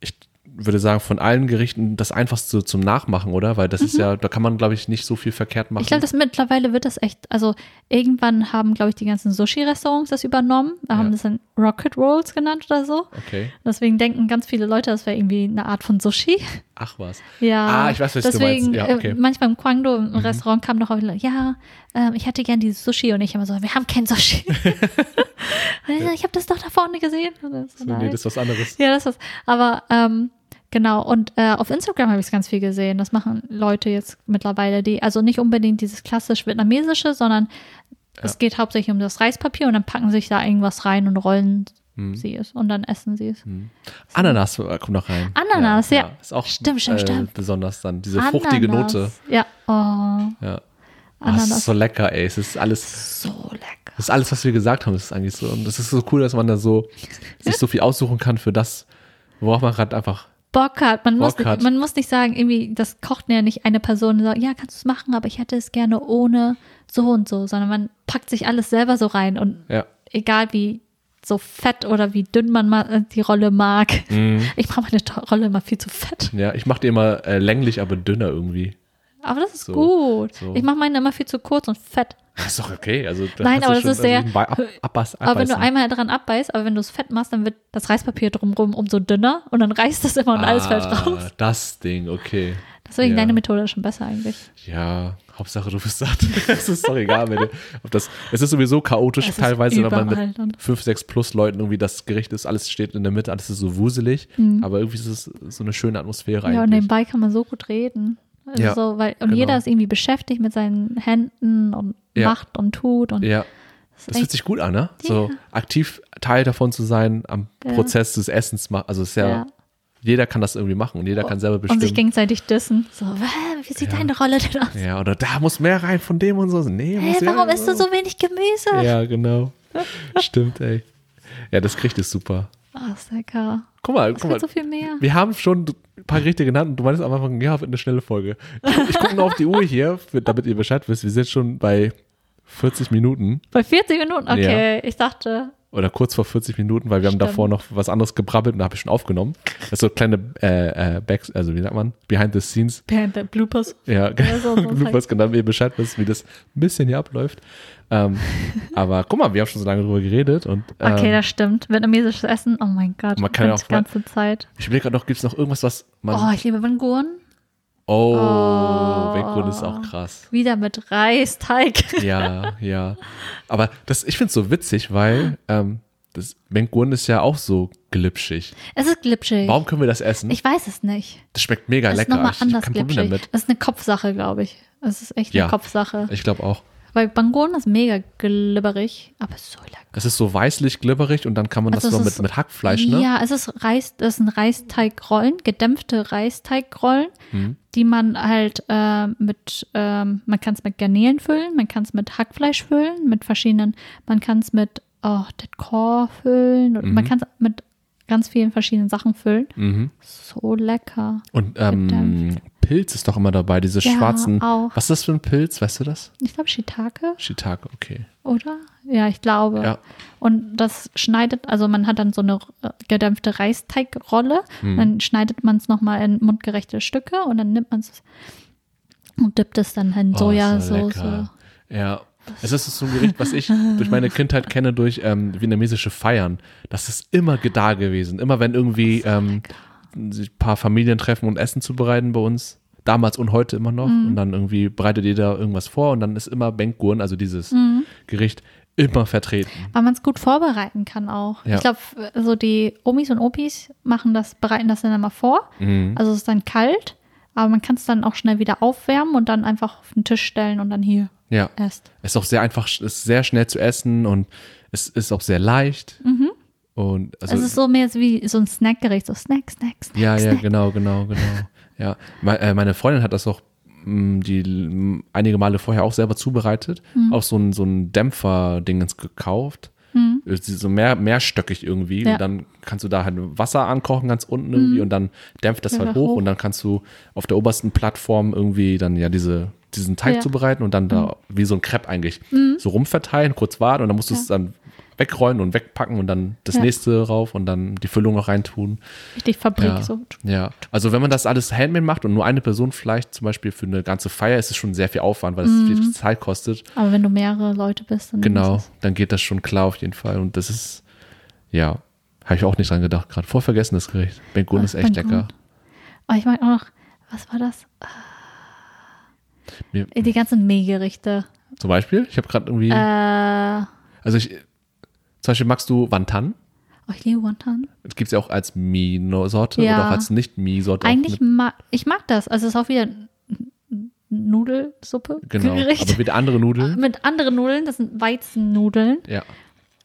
[SPEAKER 1] ich würde sagen, von allen Gerichten das einfachste zum Nachmachen, oder? Weil das ist ja, da kann man, glaube ich, nicht so viel verkehrt machen.
[SPEAKER 2] Mhm. Ich glaube, mittlerweile wird das echt, also irgendwann haben, glaube ich, die ganzen Sushi-Restaurants das übernommen,
[SPEAKER 1] Ja.
[SPEAKER 2] haben das dann Rocket Rolls genannt oder so.
[SPEAKER 1] okay.
[SPEAKER 2] Deswegen denken ganz viele Leute, das wäre irgendwie eine Art von Sushi.
[SPEAKER 1] Ach was.
[SPEAKER 2] Ja,
[SPEAKER 1] Ah, ich weiß, was du
[SPEAKER 2] deswegen,
[SPEAKER 1] meinst. Ja, okay. Mhm.
[SPEAKER 2] äh, manchmal im Kwangdo im Restaurant kam wieder, ja, ähm, ich hätte gern dieses Sushi und ich immer so, wir haben kein Sushi. *laughs* *laughs* Ich habe das doch da vorne gesehen. Und so,
[SPEAKER 1] So, nee, das ist was anderes.
[SPEAKER 2] Ja, das ist. Aber ähm, genau, und äh, auf Instagram habe ich es ganz viel gesehen. Das machen Leute jetzt mittlerweile, die, also nicht unbedingt dieses klassisch vietnamesische, sondern es geht hauptsächlich um das Reispapier und dann packen sich da irgendwas rein und rollen
[SPEAKER 1] Hm.
[SPEAKER 2] sie es und dann essen sie es.
[SPEAKER 1] Ananas äh, kommt noch rein.
[SPEAKER 2] Ananas, ja.
[SPEAKER 1] Ist auch
[SPEAKER 2] Stimmt, stimmt,
[SPEAKER 1] äh,
[SPEAKER 2] stimmt.
[SPEAKER 1] besonders dann. Diese fruchtige
[SPEAKER 2] Ananas.
[SPEAKER 1] Note.
[SPEAKER 2] Ja, oh,
[SPEAKER 1] Ja. Ah, es ist
[SPEAKER 2] Ananas.
[SPEAKER 1] so lecker, ey. Es ist alles,
[SPEAKER 2] so lecker.
[SPEAKER 1] das ist alles, was wir gesagt haben, das ist eigentlich so. Und das ist so cool, dass man da so *laughs* sich so viel aussuchen kann für das, worauf man gerade einfach
[SPEAKER 2] Bock hat. Man, muss,
[SPEAKER 1] Bock hat.
[SPEAKER 2] man muss nicht sagen, irgendwie, das kocht ja nicht eine Person und sagt, ja, kannst du es machen, aber ich hätte es gerne ohne so und so, sondern man packt sich alles selber so rein und
[SPEAKER 1] Ja.
[SPEAKER 2] egal wie so fett oder wie dünn man ma- äh, die Rolle mag.
[SPEAKER 1] Mhm. *laughs*
[SPEAKER 2] Ich mache meine Rolle immer viel zu fett.
[SPEAKER 1] Ja, ich mache die immer äh, länglich, aber dünner irgendwie.
[SPEAKER 2] Aber das ist
[SPEAKER 1] So,
[SPEAKER 2] gut.
[SPEAKER 1] so.
[SPEAKER 2] Ich mache meine immer viel zu kurz und fett.
[SPEAKER 1] Das *laughs* ist doch okay. Also,
[SPEAKER 2] Nein, aber das ist sehr-
[SPEAKER 1] Ab,
[SPEAKER 2] Aber wenn du einmal dran abbeißt, aber wenn du es fett machst, dann wird das Reispapier drumrum umso dünner und dann reißt es immer und alles fällt
[SPEAKER 1] Ah,
[SPEAKER 2] raus.
[SPEAKER 1] Das Ding, okay.
[SPEAKER 2] Deswegen
[SPEAKER 1] ja.
[SPEAKER 2] deine Methode ist schon besser eigentlich.
[SPEAKER 1] Ja, Hauptsache du bist satt. *laughs* es ist doch egal, wenn du, ob das, es ist sowieso chaotisch
[SPEAKER 2] Es
[SPEAKER 1] teilweise, wenn man mit
[SPEAKER 2] dann.
[SPEAKER 1] fünf, sechs plus Leuten irgendwie das Gericht ist, alles steht in der Mitte, alles ist so wuselig, aber irgendwie ist es so eine schöne Atmosphäre
[SPEAKER 2] Mhm. Ja, und
[SPEAKER 1] eigentlich.
[SPEAKER 2] nebenbei kann man so gut reden. Also
[SPEAKER 1] Ja,
[SPEAKER 2] so, weil, und
[SPEAKER 1] genau.
[SPEAKER 2] jeder ist irgendwie beschäftigt mit seinen Händen und
[SPEAKER 1] Ja.
[SPEAKER 2] macht und tut. Und
[SPEAKER 1] Ja,
[SPEAKER 2] das
[SPEAKER 1] das fühlt sich gut an, ne? So
[SPEAKER 2] Ja.
[SPEAKER 1] aktiv Teil davon zu sein, am
[SPEAKER 2] Ja.
[SPEAKER 1] Prozess des Essens machen. Also es ist ja, jeder kann das irgendwie machen und jeder kann selber
[SPEAKER 2] und sich
[SPEAKER 1] bestimmen.
[SPEAKER 2] gegenseitig dissen. So, "Hä, wie sieht deine Rolle denn aus?
[SPEAKER 1] Ja, oder da muss mehr rein von dem und so. Nee, mehr
[SPEAKER 2] warum isst du so wenig Gemüse?
[SPEAKER 1] Ja, genau. *laughs* Stimmt, ey. Ja, das Gericht ist super.
[SPEAKER 2] Oh, ist lecker.
[SPEAKER 1] Guck mal,
[SPEAKER 2] Es
[SPEAKER 1] guck mal.
[SPEAKER 2] so viel mehr.
[SPEAKER 1] Wir haben schon ein paar Gerichte genannt und du meinst am Anfang, ja, wird eine schnelle Folge. Ich, ich gucke nur auf die Uhr hier, damit ihr Bescheid wisst. Wir sind schon bei 40 Minuten
[SPEAKER 2] Bei 40 Minuten? Okay, ich dachte,
[SPEAKER 1] oder kurz vor 40 Minuten, weil wir haben
[SPEAKER 2] Stimmt.
[SPEAKER 1] davor noch was anderes gebrabbelt und da habe ich schon aufgenommen. Das ist so kleine äh, äh, Backs, also wie sagt man, Behind the Scenes.
[SPEAKER 2] behind the bloopers.
[SPEAKER 1] Ja,
[SPEAKER 2] Ja, so- *laughs*
[SPEAKER 1] Bloopers, genau, damit ihr Bescheid wisst, wie das ein bisschen hier abläuft. Ähm, *laughs* aber guck mal, wir haben schon so lange drüber geredet und ähm,
[SPEAKER 2] Okay, das stimmt. Vietnamesisches Essen, oh mein Gott.
[SPEAKER 1] Man kann ja
[SPEAKER 2] die
[SPEAKER 1] auch mal-
[SPEAKER 2] ganze Zeit.
[SPEAKER 1] ich überlege gerade noch, gibt es noch irgendwas, was man.
[SPEAKER 2] Oh, ich liebe Banguren.
[SPEAKER 1] Oh,
[SPEAKER 2] Oh.
[SPEAKER 1] Ist auch krass.
[SPEAKER 2] Wieder mit Reisteig.
[SPEAKER 1] Ja, ja. Aber das, ich finde es so witzig, weil ähm, das ist ja auch so glitschig.
[SPEAKER 2] Es ist glitschig.
[SPEAKER 1] Warum können wir das essen?
[SPEAKER 2] Ich weiß es nicht.
[SPEAKER 1] das schmeckt mega
[SPEAKER 2] Es ist
[SPEAKER 1] lecker. Ich, ich hab
[SPEAKER 2] anders
[SPEAKER 1] kein Problem
[SPEAKER 2] glitschig.
[SPEAKER 1] damit.
[SPEAKER 2] Das ist eine Kopfsache, glaube ich. Es ist echt eine
[SPEAKER 1] Ja.
[SPEAKER 2] Kopfsache.
[SPEAKER 1] Ich glaube auch.
[SPEAKER 2] Weil Banguren ist mega glibberig, aber so lecker.
[SPEAKER 1] Das ist so weißlich glibberig und dann kann man
[SPEAKER 2] Also
[SPEAKER 1] das so
[SPEAKER 2] es
[SPEAKER 1] mit, mit Hackfleisch, ne?
[SPEAKER 2] Ja, es ist Reis, das sind Reisteigrollen, gedämpfte Reisteigrollen,
[SPEAKER 1] Mhm.
[SPEAKER 2] die man halt äh, mit, ähm, man kann es mit Garnelen füllen, man kann es mit Hackfleisch füllen, mit verschiedenen, man kann es mit oh, Core füllen, und man
[SPEAKER 1] Mhm.
[SPEAKER 2] kann es mit ganz vielen verschiedenen Sachen füllen.
[SPEAKER 1] Mhm.
[SPEAKER 2] So lecker.
[SPEAKER 1] Und ähm. Pilz ist doch immer dabei, diese
[SPEAKER 2] Ja,
[SPEAKER 1] schwarzen.
[SPEAKER 2] auch.
[SPEAKER 1] Was ist das für ein Pilz? Weißt du das?
[SPEAKER 2] Ich glaube Shiitake,
[SPEAKER 1] Shiitake, okay.
[SPEAKER 2] oder? Ja, ich glaube.
[SPEAKER 1] Ja.
[SPEAKER 2] Und das schneidet, also man hat dann so eine äh, gedämpfte Reisteigrolle,
[SPEAKER 1] Hm.
[SPEAKER 2] dann schneidet man es nochmal in mundgerechte Stücke und dann nimmt man es und dippt es dann in
[SPEAKER 1] Oh,
[SPEAKER 2] Sojasauce.
[SPEAKER 1] Ja. Es ist so ein Gericht, was ich durch meine Kindheit kenne, durch ähm, vietnamesische Feiern. Das ist immer da gewesen. Immer wenn irgendwie ähm, sich ein paar Familien treffen und Essen zubereiten bei uns. Damals und heute immer noch.
[SPEAKER 2] Mhm.
[SPEAKER 1] Und dann irgendwie bereitet ihr da irgendwas vor und dann ist immer Bengkurn, also dieses
[SPEAKER 2] Mhm.
[SPEAKER 1] Gericht, immer vertreten.
[SPEAKER 2] Weil man es gut vorbereiten kann auch.
[SPEAKER 1] Ja.
[SPEAKER 2] Ich glaube, so die Omis und Opis machen das, bereiten das dann immer vor.
[SPEAKER 1] Mhm.
[SPEAKER 2] Also es ist dann kalt, aber man kann es dann auch schnell wieder aufwärmen und dann einfach auf den Tisch stellen und dann hier
[SPEAKER 1] Ja.
[SPEAKER 2] erst.
[SPEAKER 1] Ist auch sehr einfach, ist sehr schnell zu essen und es ist auch sehr leicht. Und also,
[SPEAKER 2] es ist so mehr wie so ein Snackgericht, so Snack, Snack, Snack.
[SPEAKER 1] Ja, ja,
[SPEAKER 2] Snack.
[SPEAKER 1] genau, genau, genau. *laughs* Ja, äh, meine Freundin hat das auch mh, die m, einige Male vorher auch selber zubereitet,
[SPEAKER 2] Mhm.
[SPEAKER 1] auch so ein so ein Dämpfer-Dingens gekauft. Es ist So mehr, mehrstöckig irgendwie.
[SPEAKER 2] Ja. Mhm.
[SPEAKER 1] Und dann kannst du da halt Wasser ankochen ganz unten irgendwie und dann dämpft das halt
[SPEAKER 2] Ja,
[SPEAKER 1] hoch,
[SPEAKER 2] hoch.
[SPEAKER 1] und dann kannst du auf der obersten Plattform irgendwie dann ja diese, diesen Teig
[SPEAKER 2] Ja. Mhm.
[SPEAKER 1] zubereiten und dann da wie so ein Crepe eigentlich so rumverteilen, kurz warten und dann musst du es
[SPEAKER 2] Ja.
[SPEAKER 1] dann wegrollen und wegpacken und dann das
[SPEAKER 2] Ja.
[SPEAKER 1] nächste rauf und dann die Füllung noch reintun.
[SPEAKER 2] Richtig Fabrik.
[SPEAKER 1] Ja,
[SPEAKER 2] So.
[SPEAKER 1] ja, also wenn man das alles handmade macht und nur eine Person vielleicht zum Beispiel für eine ganze Feier, ist es schon sehr viel Aufwand, weil es
[SPEAKER 2] Mhm.
[SPEAKER 1] viel Zeit kostet.
[SPEAKER 2] Aber wenn du mehrere Leute bist, dann
[SPEAKER 1] Genau, dann geht das schon klar auf jeden Fall. Und das ist, ja, habe ich auch nicht dran gedacht gerade. Voll vergessen das Gericht. Bengun ist echt
[SPEAKER 2] Bengun.
[SPEAKER 1] lecker.
[SPEAKER 2] Oh, ich mag auch noch, was war das?
[SPEAKER 1] Mir,
[SPEAKER 2] Die ganzen Mehlgerichte.
[SPEAKER 1] zum Beispiel, ich habe gerade irgendwie,
[SPEAKER 2] Äh,
[SPEAKER 1] also ich, zum Beispiel magst du Wantan?
[SPEAKER 2] oh, ich liebe Wonton.
[SPEAKER 1] Das gibt es ja auch als Mie-Sorte
[SPEAKER 2] Ja.
[SPEAKER 1] oder auch als Nicht-Mie-Sorte.
[SPEAKER 2] Eigentlich
[SPEAKER 1] mit-
[SPEAKER 2] mag ich mag das. Also es ist auch wieder Nudelsuppe.
[SPEAKER 1] Genau,
[SPEAKER 2] Gericht.
[SPEAKER 1] aber wieder andere Nudeln. *laughs*
[SPEAKER 2] mit anderen Nudeln, das sind Weizennudeln.
[SPEAKER 1] Ja,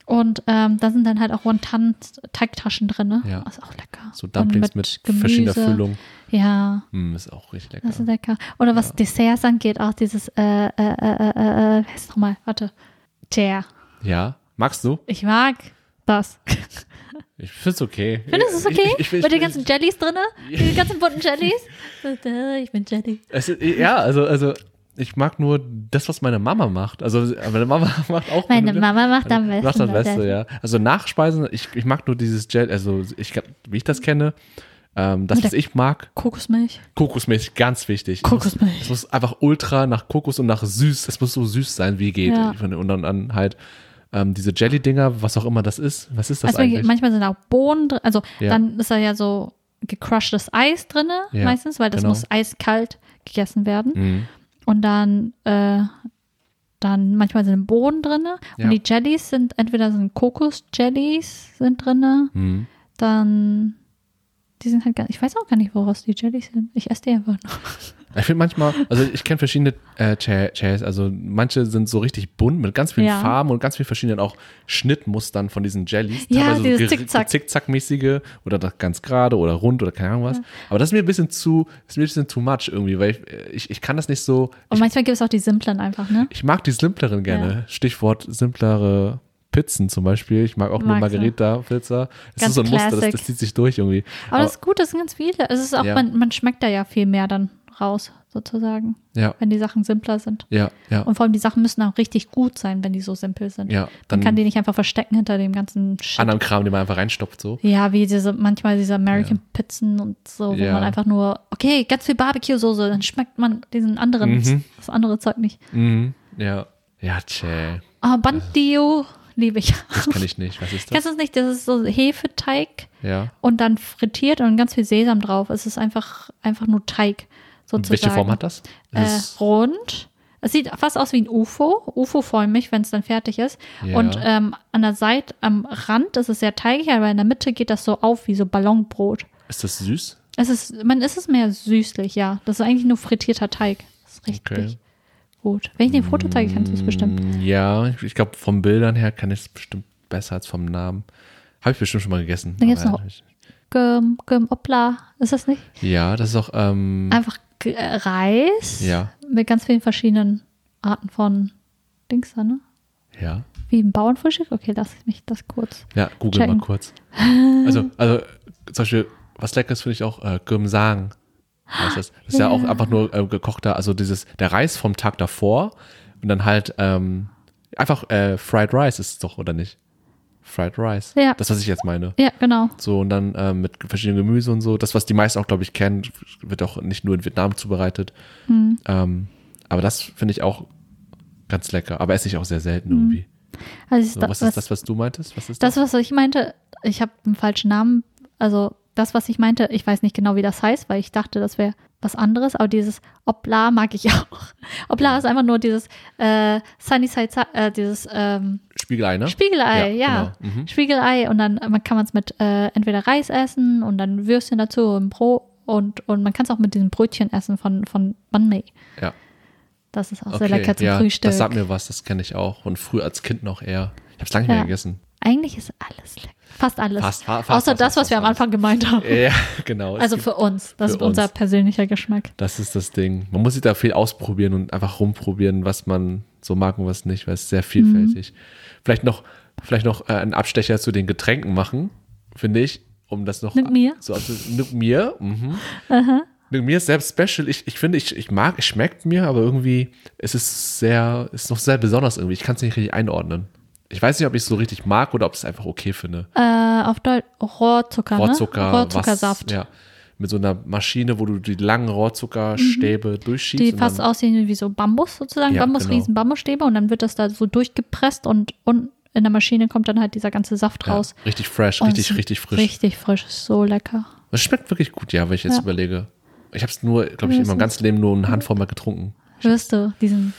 [SPEAKER 2] Und ähm, da sind dann halt auch Wonton-Teigtaschen drin. Ne?
[SPEAKER 1] Ja.
[SPEAKER 2] Das ist auch lecker.
[SPEAKER 1] so Dumplings
[SPEAKER 2] Und
[SPEAKER 1] mit,
[SPEAKER 2] Gemüse.
[SPEAKER 1] verschiedener Füllung.
[SPEAKER 2] Ja,
[SPEAKER 1] Hm, ist auch richtig lecker.
[SPEAKER 2] das ist lecker. Oder was Desserts angeht, auch dieses, äh, äh, äh, äh, äh, heißt es nochmal? Warte. Tja.
[SPEAKER 1] Ja, magst du?
[SPEAKER 2] Ich mag das.
[SPEAKER 1] Ich find's okay.
[SPEAKER 2] Findest du es okay?
[SPEAKER 1] Ich, ich, ich,
[SPEAKER 2] Mit den ganzen Jellies drin? Die ganzen bunten Jellies? Ich bin Jelly.
[SPEAKER 1] Es, ja, also, also ich mag nur das, was meine Mama macht. Also meine Mama *laughs* macht auch.
[SPEAKER 2] Meine Mama macht am besten.
[SPEAKER 1] Macht das
[SPEAKER 2] das
[SPEAKER 1] Beste, ja. Also Nachspeisen, ich, ich mag nur dieses Gel, also ich, wie ich das kenne, ähm, das, was ich mag,
[SPEAKER 2] Kokosmilch.
[SPEAKER 1] Kokosmilch, ganz wichtig.
[SPEAKER 2] Kokosmilch.
[SPEAKER 1] Es muss, es muss einfach ultra nach Kokos und nach süß, es muss so süß sein, wie geht.
[SPEAKER 2] Ja.
[SPEAKER 1] Und dann halt ähm, diese Jelly-Dinger, was auch immer das ist. Was ist das
[SPEAKER 2] Also
[SPEAKER 1] eigentlich?
[SPEAKER 2] manchmal sind auch Bohnen drin. Also
[SPEAKER 1] Ja.
[SPEAKER 2] dann ist da ja so gecrushtes Eis drin,
[SPEAKER 1] Ja,
[SPEAKER 2] meistens, weil das
[SPEAKER 1] genau.
[SPEAKER 2] muss eiskalt gegessen werden.
[SPEAKER 1] Mhm.
[SPEAKER 2] Und dann, äh, dann manchmal sind Bohnen drin.
[SPEAKER 1] Ja.
[SPEAKER 2] Und die Jellies sind, entweder sind Kokos-Jellies sind drin,
[SPEAKER 1] Mhm.
[SPEAKER 2] dann, die sind halt gar ich weiß auch gar nicht, woraus die Jellies sind. Ich esse die einfach nur.
[SPEAKER 1] Ich finde manchmal, also ich kenne verschiedene äh, Cha- Chais, also manche sind so richtig bunt mit ganz vielen
[SPEAKER 2] Ja.
[SPEAKER 1] Farben und ganz vielen verschiedenen auch Schnittmustern von diesen Jellies.
[SPEAKER 2] Ja,
[SPEAKER 1] Teilweise
[SPEAKER 2] dieses
[SPEAKER 1] so
[SPEAKER 2] Zickzack.
[SPEAKER 1] Zickzackmäßige oder ganz gerade oder rund oder keine Ahnung was. Aber das ist mir ein bisschen zu, ist mir ein bisschen too much irgendwie, weil ich, äh, ich, ich kann das nicht so,
[SPEAKER 2] Und manchmal gibt es auch die simplen einfach, ne?
[SPEAKER 1] ich mag die simpleren gerne. Stichwort simplere Pizzen zum Beispiel. Ich mag auch nur? Margarita-Pizza. Das
[SPEAKER 2] Ganz
[SPEAKER 1] ist so ein Muster, das,
[SPEAKER 2] classic.
[SPEAKER 1] das zieht sich durch irgendwie.
[SPEAKER 2] Aber das ist gut, das sind ganz viele. Es ist auch,
[SPEAKER 1] Ja.
[SPEAKER 2] man, man schmeckt da ja viel mehr dann raus, sozusagen,
[SPEAKER 1] ja,
[SPEAKER 2] wenn die Sachen simpler sind.
[SPEAKER 1] ja, ja,
[SPEAKER 2] Und vor allem die Sachen müssen auch richtig gut sein, wenn die so simpel sind.
[SPEAKER 1] ja.
[SPEAKER 2] Man
[SPEAKER 1] Dann
[SPEAKER 2] kann die nicht einfach verstecken hinter dem ganzen Shit.
[SPEAKER 1] anderen Kram, den man einfach reinstopft so.
[SPEAKER 2] Ja, wie diese, manchmal diese American Pizzen und so, wo
[SPEAKER 1] Ja.
[SPEAKER 2] man einfach nur, okay, ganz viel Barbecue-Soße, dann schmeckt man diesen anderen,
[SPEAKER 1] Mhm.
[SPEAKER 2] das andere Zeug nicht.
[SPEAKER 1] Mhm. Ja. Ja, tschä.
[SPEAKER 2] Ah, Bandio liebe ich.
[SPEAKER 1] Das kann ich nicht. Was ist das?
[SPEAKER 2] Kennst du es nicht? Das ist so Hefeteig
[SPEAKER 1] Ja.
[SPEAKER 2] und dann frittiert und ganz viel Sesam drauf. Es ist einfach, einfach nur Teig, sozusagen.
[SPEAKER 1] welche Form hat das?
[SPEAKER 2] Äh,
[SPEAKER 1] Das
[SPEAKER 2] rund. Es sieht fast aus wie ein UFO, UFO-förmig, wenn es dann fertig ist.
[SPEAKER 1] Ja.
[SPEAKER 2] Und ähm, an der Seite, am Rand ist es sehr teigig, aber in der Mitte geht das so auf wie so Ballonbrot.
[SPEAKER 1] ist das süß?
[SPEAKER 2] Es ist, man ist es mehr süßlich, ja. Das ist eigentlich nur frittierter Teig. Das ist richtig
[SPEAKER 1] Okay.
[SPEAKER 2] gut. Wenn ich dir ein Foto zeige, kannst du es bestimmt.
[SPEAKER 1] Mm, Ja, ich, glaube, vom Bildern her kann ich es bestimmt besser als vom Namen. Habe ich bestimmt schon mal gegessen.
[SPEAKER 2] Dann gibt's
[SPEAKER 1] aber
[SPEAKER 2] noch- Gem, Gem, Opla, ist das nicht?
[SPEAKER 1] Ja, das ist auch, ähm,
[SPEAKER 2] Einfach Reis
[SPEAKER 1] ja,
[SPEAKER 2] mit ganz vielen verschiedenen Arten von Dings da, ne?
[SPEAKER 1] ja.
[SPEAKER 2] Wie ein Bauernfrühstück? Okay, lass ich mich das kurz.
[SPEAKER 1] Ja, google
[SPEAKER 2] Checken.
[SPEAKER 1] mal kurz. Also, also zum Beispiel, was Leckeres finde ich auch, äh, Gümsang. heißt das. Das ist ja, auch einfach nur äh, gekochter, also dieses, der Reis vom Tag davor und dann halt ähm, einfach äh, Fried Rice ist es doch, oder nicht? Fried Rice.
[SPEAKER 2] Ja.
[SPEAKER 1] Das, was ich jetzt meine.
[SPEAKER 2] Ja, genau.
[SPEAKER 1] So, und dann ähm, mit verschiedenen Gemüse und so. Das, was die meisten auch, glaube ich, kennen, wird auch nicht nur in Vietnam zubereitet.
[SPEAKER 2] Hm.
[SPEAKER 1] Ähm, aber das finde ich auch ganz lecker. Aber esse ich auch sehr selten
[SPEAKER 2] Hm.
[SPEAKER 1] irgendwie.
[SPEAKER 2] Also
[SPEAKER 1] So,
[SPEAKER 2] da-
[SPEAKER 1] was ist das, was du meintest? Was ist
[SPEAKER 2] Das,
[SPEAKER 1] das?
[SPEAKER 2] was ich meinte, ich habe einen falschen Namen. Also das, was ich meinte, ich weiß nicht genau, wie das heißt, weil ich dachte, das wäre was anderes. Aber dieses Obla mag ich *laughs* auch. Obla ist einfach nur dieses äh, Sunny Side, äh, dieses ähm,
[SPEAKER 1] Spiegelei, ne?
[SPEAKER 2] Spiegelei,
[SPEAKER 1] Ja,
[SPEAKER 2] ja.
[SPEAKER 1] genau. Mhm.
[SPEAKER 2] Spiegelei und dann man kann man es mit äh, entweder Reis essen und dann Würstchen dazu und Brot und, und man kann es auch mit diesem Brötchen essen von, von Banh Mi.
[SPEAKER 1] Ja.
[SPEAKER 2] Das ist auch
[SPEAKER 1] Okay,
[SPEAKER 2] sehr lecker zum
[SPEAKER 1] ja,
[SPEAKER 2] Frühstück.
[SPEAKER 1] Das sagt mir was, das kenne ich auch. Und früher als Kind noch eher. Ich habe es lange nicht mehr
[SPEAKER 2] Ja.
[SPEAKER 1] gegessen.
[SPEAKER 2] Eigentlich ist alles lecker. Fast alles.
[SPEAKER 1] Fast, fa- fast,
[SPEAKER 2] Außer
[SPEAKER 1] fast,
[SPEAKER 2] das, was wir am Anfang gemeint haben.
[SPEAKER 1] Ja, genau.
[SPEAKER 2] Also für uns. Das
[SPEAKER 1] für
[SPEAKER 2] ist unser
[SPEAKER 1] uns.
[SPEAKER 2] persönlicher Geschmack.
[SPEAKER 1] Das ist das Ding. Man muss sich da viel ausprobieren und einfach rumprobieren, was man so mag und was nicht, weil es sehr vielfältig. Vielleicht noch, vielleicht noch äh, einen Abstecher zu den Getränken machen, finde ich, um das noch.
[SPEAKER 2] Nick mir.
[SPEAKER 1] So, also, Nick mir. Mhm. Nick mir ist selbst special. Ich, ich finde, ich, ich mag, es schmeckt mir, aber irgendwie es ist sehr, ist noch sehr besonders irgendwie. Ich kann es nicht richtig einordnen. Ich weiß nicht, ob ich es so richtig mag oder ob ich es einfach okay finde.
[SPEAKER 2] Äh, auf Deutsch Rohrzucker,
[SPEAKER 1] Rohrzucker,
[SPEAKER 2] ne? Rohrzuckersaft.
[SPEAKER 1] Was, ja. Mit so einer Maschine, wo du die langen Rohrzuckerstäbe durchschiebst.
[SPEAKER 2] Mhm. Die
[SPEAKER 1] und
[SPEAKER 2] fast aussehen wie so Bambus sozusagen,
[SPEAKER 1] Ja,
[SPEAKER 2] Bambus,
[SPEAKER 1] genau.
[SPEAKER 2] riesen Bambusstäbe und dann wird das da so durchgepresst und, und in der Maschine kommt dann halt dieser ganze Saft
[SPEAKER 1] ja,
[SPEAKER 2] raus.
[SPEAKER 1] richtig fresh,
[SPEAKER 2] Und
[SPEAKER 1] richtig, richtig frisch.
[SPEAKER 2] Richtig frisch, so lecker.
[SPEAKER 1] Es schmeckt wirklich gut, ja, wenn ich jetzt
[SPEAKER 2] Ja.
[SPEAKER 1] überlege. Ich habe es nur, glaube ich, in meinem ganzen Leben nur eine Handvoll mal getrunken.
[SPEAKER 2] Hörst du diesen,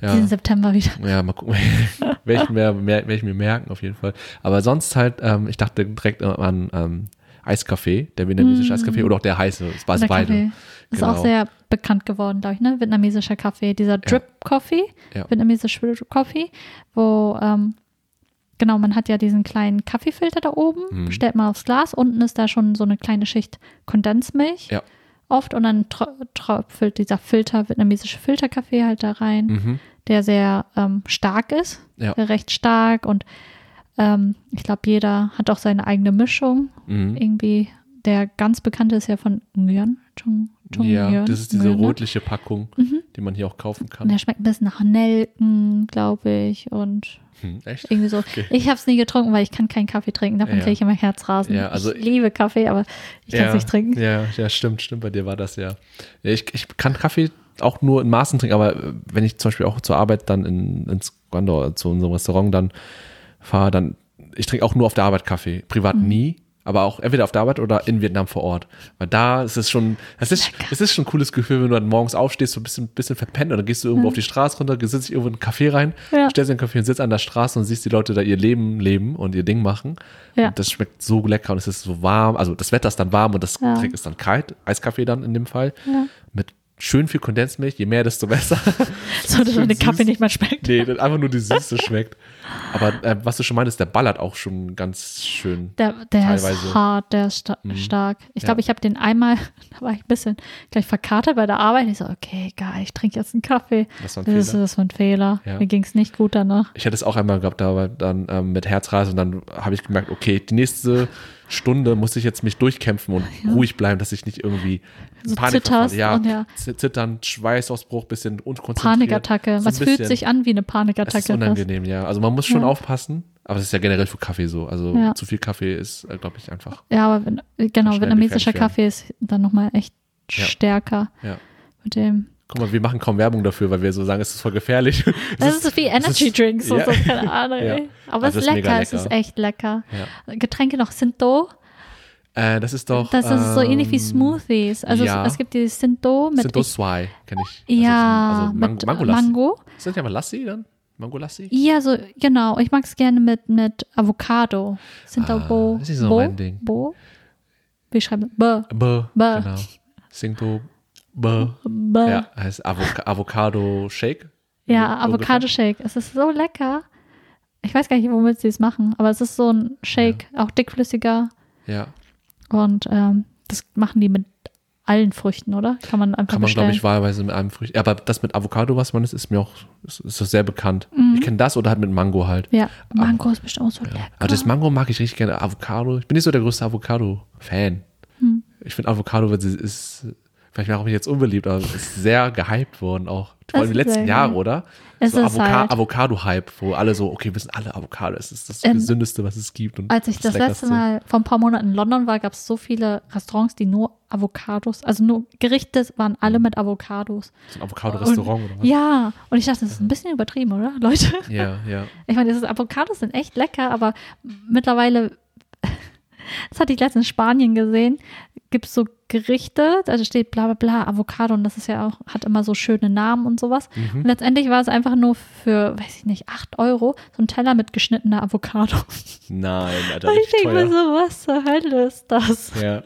[SPEAKER 1] Ja,
[SPEAKER 2] diesen September wieder?
[SPEAKER 1] ja mal gucken. *laughs* mir, mehr, werd ich mir merken, auf jeden Fall. Aber sonst halt, ähm, ich dachte direkt an ähm, Eiskaffee, der vietnamesische Eiskaffee oder auch der heiße. Es war es
[SPEAKER 2] Mm.
[SPEAKER 1] Beide.
[SPEAKER 2] Ist
[SPEAKER 1] Genau.
[SPEAKER 2] auch sehr bekannt geworden, glaube ich, ne? Vietnamesischer Kaffee. Dieser Drip Coffee,
[SPEAKER 1] Ja.
[SPEAKER 2] vietnamesischer Drip Coffee, wo, ähm, genau, man hat ja diesen kleinen Kaffeefilter da oben,
[SPEAKER 1] Mhm.
[SPEAKER 2] stellt man aufs Glas, unten ist da schon so eine kleine Schicht Kondensmilch.
[SPEAKER 1] Ja.
[SPEAKER 2] Oft und dann trö- tröpfelt dieser Filter, vietnamesische Filterkaffee halt da rein,
[SPEAKER 1] Mhm.
[SPEAKER 2] der sehr ähm, stark ist,
[SPEAKER 1] Ja.
[SPEAKER 2] recht stark und ähm, ich glaube, jeder hat auch seine eigene Mischung.
[SPEAKER 1] Mhm.
[SPEAKER 2] Irgendwie, der ganz bekannte ist ja von Nguyen. Chung, Chung
[SPEAKER 1] Ja,
[SPEAKER 2] Nguyen,
[SPEAKER 1] das ist diese
[SPEAKER 2] Nguyen, ne?
[SPEAKER 1] rotliche Packung,
[SPEAKER 2] Mhm.
[SPEAKER 1] die man hier auch kaufen
[SPEAKER 2] Und
[SPEAKER 1] kann.
[SPEAKER 2] der schmeckt ein bisschen nach Nelken, glaube ich. Und
[SPEAKER 1] Hm, echt?
[SPEAKER 2] irgendwie so. Ich habe es nie getrunken, weil ich kann keinen Kaffee trinken. Davon
[SPEAKER 1] Ja.
[SPEAKER 2] kriege ich immer Herzrasen.
[SPEAKER 1] Ja, also-
[SPEAKER 2] ich liebe Kaffee, aber ich kann es
[SPEAKER 1] ja,
[SPEAKER 2] nicht trinken.
[SPEAKER 1] Ja, ja, stimmt, stimmt. Bei dir war das ja. ja ich, ich kann Kaffee auch nur in Maßen trinken, aber wenn ich zum Beispiel auch zur Arbeit dann in, ins Guangdong, zu unserem Restaurant dann fahre, dann, ich trinke auch nur auf der Arbeit Kaffee. Privat
[SPEAKER 2] Mhm.
[SPEAKER 1] nie, aber auch entweder auf der Arbeit oder in Vietnam vor Ort. Weil da ist es schon, es ist, es ist schon ein cooles Gefühl, wenn du dann morgens aufstehst, so ein bisschen, bisschen verpennt und dann gehst du irgendwo auf die Straße runter, sitzt dich irgendwo in einen Café rein,
[SPEAKER 2] Ja.
[SPEAKER 1] stellst dir einen Kaffee und sitzt an der Straße und siehst die Leute da ihr Leben leben und ihr Ding machen.
[SPEAKER 2] Ja.
[SPEAKER 1] Und das schmeckt so lecker und es ist so warm. Also das Wetter ist dann warm und das
[SPEAKER 2] Ja.
[SPEAKER 1] Getränk ist dann kalt. Eiskaffee dann in dem Fall. Mit schön viel Kondensmilch. Je mehr, desto besser. *laughs*
[SPEAKER 2] So, dass man den Kaffee nicht mehr schmeckt.
[SPEAKER 1] nee, das einfach nur die Süße schmeckt. Aber äh, was du schon meintest, der ballert auch schon ganz schön.
[SPEAKER 2] Der, der
[SPEAKER 1] Teilweise.
[SPEAKER 2] ist hart, der ist sta
[SPEAKER 1] Mhm.
[SPEAKER 2] stark. Ich
[SPEAKER 1] Ja.
[SPEAKER 2] glaube, ich habe den einmal, *laughs* da war ich ein bisschen gleich verkatert bei der Arbeit. Ich so, okay, geil, ich trinke jetzt einen Kaffee.
[SPEAKER 1] Das war ein
[SPEAKER 2] Das ist,
[SPEAKER 1] Fehler.
[SPEAKER 2] das war ein Fehler.
[SPEAKER 1] Ja.
[SPEAKER 2] Mir ging es nicht gut danach.
[SPEAKER 1] Ich hatte es auch einmal gehabt, aber dann ähm, mit Herzrasen und dann habe ich gemerkt, okay, die nächste Stunde muss ich jetzt mich durchkämpfen und ruhig bleiben, dass ich nicht irgendwie
[SPEAKER 2] So
[SPEAKER 1] Panik
[SPEAKER 2] zitterst
[SPEAKER 1] ja,
[SPEAKER 2] und ja.
[SPEAKER 1] Zittern, Schweißausbruch, bisschen unkonzentriert.
[SPEAKER 2] Panikattacke.
[SPEAKER 1] So
[SPEAKER 2] Was fühlt sich an wie eine Panikattacke?
[SPEAKER 1] ist unangenehm, ja. Also man muss schon
[SPEAKER 2] Ja.
[SPEAKER 1] aufpassen, aber es ist ja generell für Kaffee so. Also
[SPEAKER 2] Ja.
[SPEAKER 1] zu viel Kaffee ist, äh, glaube ich, einfach.
[SPEAKER 2] Ja, aber wenn, genau, vietnamesischer. Kaffee ist dann nochmal echt
[SPEAKER 1] Ja.
[SPEAKER 2] stärker
[SPEAKER 1] Ja.
[SPEAKER 2] mit dem.
[SPEAKER 1] Guck mal, wir machen kaum Werbung dafür, weil wir so sagen, es ist voll gefährlich. *laughs*
[SPEAKER 2] Das ist, wie Energy
[SPEAKER 1] ist-
[SPEAKER 2] Drinks und
[SPEAKER 1] ja.
[SPEAKER 2] so, keine Ahnung. *laughs*
[SPEAKER 1] Ja.
[SPEAKER 2] Aber
[SPEAKER 1] Also
[SPEAKER 2] es
[SPEAKER 1] ist
[SPEAKER 2] lecker, es ist echt lecker.
[SPEAKER 1] ja.
[SPEAKER 2] Getränke noch Sinto,
[SPEAKER 1] äh, das ist doch.
[SPEAKER 2] das ist so ähnlich wie
[SPEAKER 1] ähm,
[SPEAKER 2] Smoothies. Also es, es gibt dieses Sinto mit
[SPEAKER 1] Sind das zwei, kenne ich.
[SPEAKER 2] ja,
[SPEAKER 1] Also, Man
[SPEAKER 2] mit
[SPEAKER 1] Mango Lassi.
[SPEAKER 2] Mango.
[SPEAKER 1] Ist das ja mal Lassi dann? Mango Lassi?
[SPEAKER 2] Ja, so, genau. Ich mag es gerne mit, mit Avocado. Sinto
[SPEAKER 1] Ah,
[SPEAKER 2] Bo.
[SPEAKER 1] das ist so
[SPEAKER 2] Bo?
[SPEAKER 1] mein Ding.
[SPEAKER 2] Bo? Wie schreibt man? Bo.
[SPEAKER 1] Bö.
[SPEAKER 2] Bö.
[SPEAKER 1] Genau. Singto. Bö.
[SPEAKER 2] Bo.
[SPEAKER 1] Ja, heißt Avoc Avocado Shake.
[SPEAKER 2] Ja,
[SPEAKER 1] So
[SPEAKER 2] Avocado Shake. Es ist so lecker. Ich weiß gar nicht, womit sie es machen, aber es ist so ein Shake, auch dickflüssiger.
[SPEAKER 1] Ja.
[SPEAKER 2] Und ähm, das machen die mit allen Früchten, oder? Kann man einfach
[SPEAKER 1] Kann man, glaube ich, wahlweise mit einem Frücht. Aber das mit Avocado, was man ist, ist mir auch ist, ist sehr bekannt.
[SPEAKER 2] Mhm.
[SPEAKER 1] Ich kenne das oder halt mit Mango halt.
[SPEAKER 2] ja, Mango ist bestimmt auch so lecker.
[SPEAKER 1] Aber das Mango mag ich richtig gerne. Avocado. Ich bin nicht so der größte Avocado-Fan.
[SPEAKER 2] Hm.
[SPEAKER 1] Ich finde Avocado wird- ist vielleicht mache ich mich jetzt unbeliebt, aber es ist sehr gehypt worden auch. Vor allem die
[SPEAKER 2] Das
[SPEAKER 1] letzten Jahre, oder?
[SPEAKER 2] Es
[SPEAKER 1] so
[SPEAKER 2] ist
[SPEAKER 1] Avoca
[SPEAKER 2] halt-
[SPEAKER 1] Avocado-Hype, wo alle so, okay, wir sind alle Avocado, es ist das
[SPEAKER 2] Ähm,
[SPEAKER 1] Gesündeste, was es gibt. Und
[SPEAKER 2] Als ich das
[SPEAKER 1] Leckerste.
[SPEAKER 2] letzte Mal vor ein paar Monaten in London war, gab es so viele Restaurants, die nur Avocados, also nur Gerichte waren alle mit Avocados.
[SPEAKER 1] So ein Avocado-Restaurant oder was?
[SPEAKER 2] Ja, und ich dachte, das ist ein bisschen übertrieben, oder, *laughs* Leute?
[SPEAKER 1] Ja, ja.
[SPEAKER 2] Ich meine, Avocados sind echt lecker, aber mittlerweile, das hatte ich letztens in Spanien gesehen, gibt es so Gerichte, da steht bla bla bla, Avocado und das ist ja auch, hat immer so schöne Namen und sowas.
[SPEAKER 1] Mhm.
[SPEAKER 2] Und letztendlich war es einfach nur für, weiß ich nicht, 8 Euro so ein Teller mit geschnittener Avocado.
[SPEAKER 1] Nein, Alter,
[SPEAKER 2] Und ich denke mir so, was zur Hölle ist das?
[SPEAKER 1] Ja.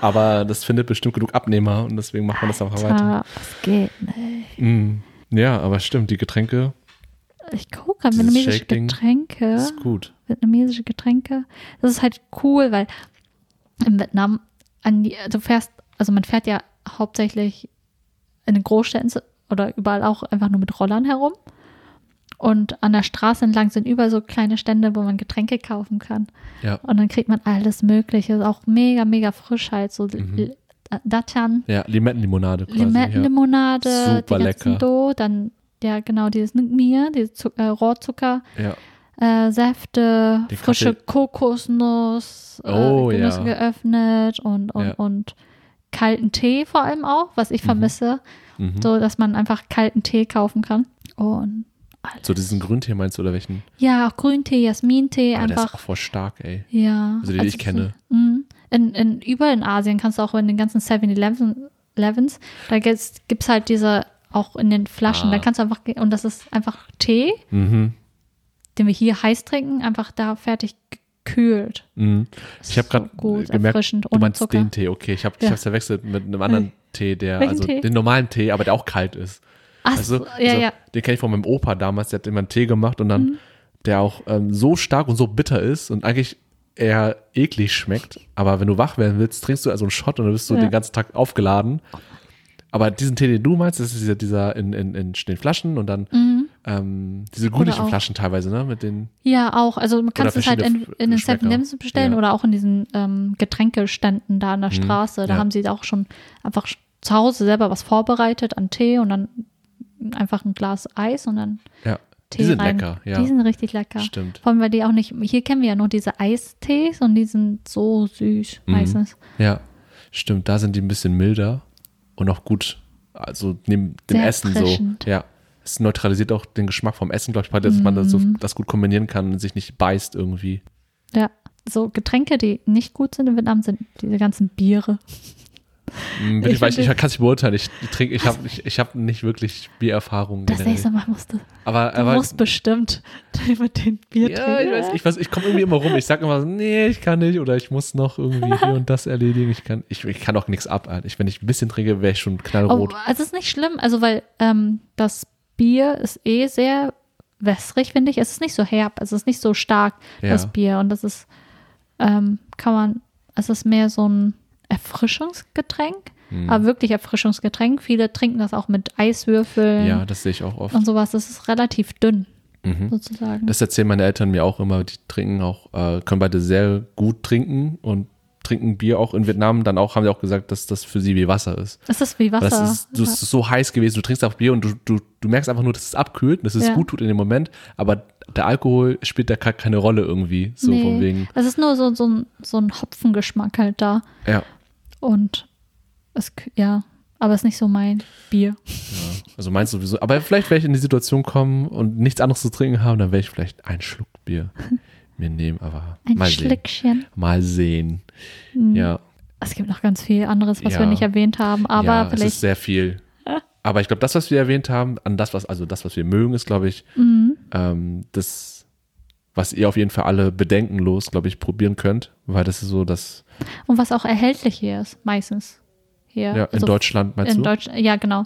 [SPEAKER 1] Aber das findet bestimmt genug Abnehmer und deswegen macht man das einfach weiter.
[SPEAKER 2] Ah, das geht nicht.
[SPEAKER 1] Mm. Ja, aber stimmt, die Getränke
[SPEAKER 2] Ich gucke gerade,
[SPEAKER 1] Dieses
[SPEAKER 2] vietnamesische Getränke.
[SPEAKER 1] ist gut.
[SPEAKER 2] Vietnamesische Getränke. Das ist halt cool, weil in Vietnam die, du fährst, also man fährt ja hauptsächlich in den Großstädten oder überall auch einfach nur mit Rollern herum. Und an der Straße entlang sind überall so kleine Stände, wo man Getränke kaufen kann.
[SPEAKER 1] Ja.
[SPEAKER 2] Und dann kriegt man alles Mögliche, auch mega, mega frisch halt, so
[SPEAKER 1] Mhm.
[SPEAKER 2] Datchan,
[SPEAKER 1] Ja, Limettenlimonade quasi. ja.
[SPEAKER 2] Limettenlimonade,
[SPEAKER 1] Super
[SPEAKER 2] die
[SPEAKER 1] lecker.
[SPEAKER 2] Do, dann ja genau dieses Mir, diese Zuck, äh, Rohrzucker,
[SPEAKER 1] ja.
[SPEAKER 2] Äh, Säfte,
[SPEAKER 1] Den
[SPEAKER 2] frische
[SPEAKER 1] Kaffee-
[SPEAKER 2] Kokosnuss,
[SPEAKER 1] Oh,
[SPEAKER 2] äh, Nüsse
[SPEAKER 1] ja.
[SPEAKER 2] geöffnet und, und,
[SPEAKER 1] Ja.
[SPEAKER 2] und kalten Tee vor allem auch, was ich vermisse,
[SPEAKER 1] Mhm.
[SPEAKER 2] so dass man einfach kalten Tee kaufen kann. Und
[SPEAKER 1] So diesen Grüntee meinst du oder welchen?
[SPEAKER 2] ja, auch Grüntee, Jasmintee,
[SPEAKER 1] Aber der ist
[SPEAKER 2] einfach.
[SPEAKER 1] auch voll stark, ey.
[SPEAKER 2] Ja.
[SPEAKER 1] Also den ich kenne.
[SPEAKER 2] Mhm. In, in, überall in Asien kannst du auch in den ganzen 7-Elevens, da gibt es halt diese, auch in den Flaschen,
[SPEAKER 1] Ah.
[SPEAKER 2] da kannst du einfach, und das ist einfach Tee,
[SPEAKER 1] Mhm.
[SPEAKER 2] Den wir hier heiß trinken, einfach da fertig gekühlt.
[SPEAKER 1] Mhm. Ich habe
[SPEAKER 2] so
[SPEAKER 1] gerade
[SPEAKER 2] gut,
[SPEAKER 1] gemerkt,
[SPEAKER 2] erfrischend,
[SPEAKER 1] du meinst
[SPEAKER 2] Zucker.
[SPEAKER 1] den Tee. Okay, ich habe
[SPEAKER 2] Ja.
[SPEAKER 1] es verwechselt mit einem anderen Tee, der,
[SPEAKER 2] Welchen
[SPEAKER 1] also
[SPEAKER 2] Tee?
[SPEAKER 1] den normalen Tee, aber der auch kalt ist.
[SPEAKER 2] Ach
[SPEAKER 1] Also,
[SPEAKER 2] so, ja,
[SPEAKER 1] also,
[SPEAKER 2] ja.
[SPEAKER 1] Den kenne ich von meinem Opa damals, der hat immer einen Tee gemacht und dann,
[SPEAKER 2] Mhm.
[SPEAKER 1] der auch ähm, so stark und so bitter ist und eigentlich eher eklig schmeckt. Aber wenn du wach werden willst, trinkst du also einen Shot und dann bist du
[SPEAKER 2] Ja.
[SPEAKER 1] den ganzen Tag aufgeladen. Aber diesen Tee, den du meinst, das ist dieser, dieser in, in, in den Flaschen und dann ähm, diese grünlichen Flaschen teilweise, ne? Mit den,
[SPEAKER 2] Ja, auch. Also man kann es halt in, in den
[SPEAKER 1] Geschmäcker.
[SPEAKER 2] 7-Elevens bestellen
[SPEAKER 1] Ja.
[SPEAKER 2] oder auch in diesen ähm, Getränkeständen da an der Straße. Da
[SPEAKER 1] ja.
[SPEAKER 2] haben sie auch schon einfach zu Hause selber was vorbereitet an Tee und dann einfach ein Glas Eis und dann
[SPEAKER 1] ja,
[SPEAKER 2] Tee
[SPEAKER 1] die sind
[SPEAKER 2] rein.
[SPEAKER 1] lecker, ja.
[SPEAKER 2] Die sind richtig lecker.
[SPEAKER 1] Stimmt.
[SPEAKER 2] Vor allem, weil die auch nicht, hier kennen wir ja nur diese Eistees und die sind so süß
[SPEAKER 1] Mhm.
[SPEAKER 2] meistens.
[SPEAKER 1] Ja, stimmt. Da sind die ein bisschen milder und auch gut, also neben dem
[SPEAKER 2] Sehr
[SPEAKER 1] Essen so. Ja. Es neutralisiert auch den Geschmack vom Essen, glaube ich, dass man das, so,
[SPEAKER 2] Mhm.
[SPEAKER 1] das gut kombinieren kann und sich nicht beißt irgendwie.
[SPEAKER 2] Ja. So Getränke, die nicht gut sind in Vietnam, sind diese ganzen Biere.
[SPEAKER 1] Bin ich,
[SPEAKER 2] Ich
[SPEAKER 1] weiß, ich, kann es nicht beurteilen. Ich trinke, ich habe ich, ich hab nicht wirklich Biererfahrung
[SPEAKER 2] Das nächste Mal musst du,
[SPEAKER 1] Aber,
[SPEAKER 2] du
[SPEAKER 1] aber
[SPEAKER 2] musst bestimmt mit den Bier
[SPEAKER 1] ja, ich weiß, ich, weiß, ich komme irgendwie immer rum. Ich sage immer so, nee, ich kann nicht oder ich muss noch irgendwie hier und das erledigen. Ich kann, ich, ich kann auch nichts ab. Ich, wenn ich ein bisschen trinke, wäre ich schon knallrot.
[SPEAKER 2] Oh, also es ist nicht schlimm, also weil ähm, das Bier ist eh sehr wässrig, finde ich. Es ist nicht so herb, es ist nicht so stark,
[SPEAKER 1] Ja.
[SPEAKER 2] das Bier. Und das ist, ähm, kann man, es ist mehr so ein Erfrischungsgetränk,
[SPEAKER 1] Hm.
[SPEAKER 2] aber wirklich Erfrischungsgetränk. Viele trinken das auch mit Eiswürfeln
[SPEAKER 1] ja, das sehe ich auch oft.
[SPEAKER 2] und sowas. Das ist relativ dünn,
[SPEAKER 1] Mhm.
[SPEAKER 2] sozusagen.
[SPEAKER 1] Das erzählen meine Eltern mir auch immer. Die trinken auch, äh, können beide sehr gut trinken und trinken Bier auch in Vietnam. Dann auch haben sie auch gesagt, dass das für sie wie Wasser ist.
[SPEAKER 2] Es ist wie Wasser.
[SPEAKER 1] Das ist, das ist so heiß gewesen. Du trinkst auch Bier und du, du, du merkst einfach nur, dass es abkühlt, dass es
[SPEAKER 2] Ja.
[SPEAKER 1] gut tut in dem Moment. Aber der Alkohol spielt da keine Rolle irgendwie. So
[SPEAKER 2] nee,
[SPEAKER 1] von wegen.
[SPEAKER 2] Es ist nur so, so, ein, so ein Hopfengeschmack halt da.
[SPEAKER 1] Ja.
[SPEAKER 2] Und es, ja, aber es ist nicht so mein Bier.
[SPEAKER 1] Also meinst du sowieso. Aber vielleicht werde ich in die Situation kommen und nichts anderes zu trinken haben, dann werde ich vielleicht einen Schluck Bier *laughs* mir nehmen. Aber
[SPEAKER 2] Ein
[SPEAKER 1] mal sehen.
[SPEAKER 2] Schlückchen.
[SPEAKER 1] Mal sehen.
[SPEAKER 2] Mhm.
[SPEAKER 1] Ja.
[SPEAKER 2] Es gibt noch ganz viel anderes, was
[SPEAKER 1] Ja.
[SPEAKER 2] wir nicht erwähnt haben, aber
[SPEAKER 1] ja, es ist
[SPEAKER 2] vielleicht.
[SPEAKER 1] sehr viel. *laughs* Aber ich glaube, das, was wir erwähnt haben, an das, was, also das, was wir mögen, ist, glaube ich,
[SPEAKER 2] Mhm.
[SPEAKER 1] ähm, das, was ihr auf jeden Fall alle bedenkenlos, glaube ich, probieren könnt, weil das ist so das,
[SPEAKER 2] Und was auch erhältlich hier ist, meistens. Hier.
[SPEAKER 1] ja, in
[SPEAKER 2] Also
[SPEAKER 1] Deutschland meinst
[SPEAKER 2] in
[SPEAKER 1] du?
[SPEAKER 2] Deutschland, ja, genau.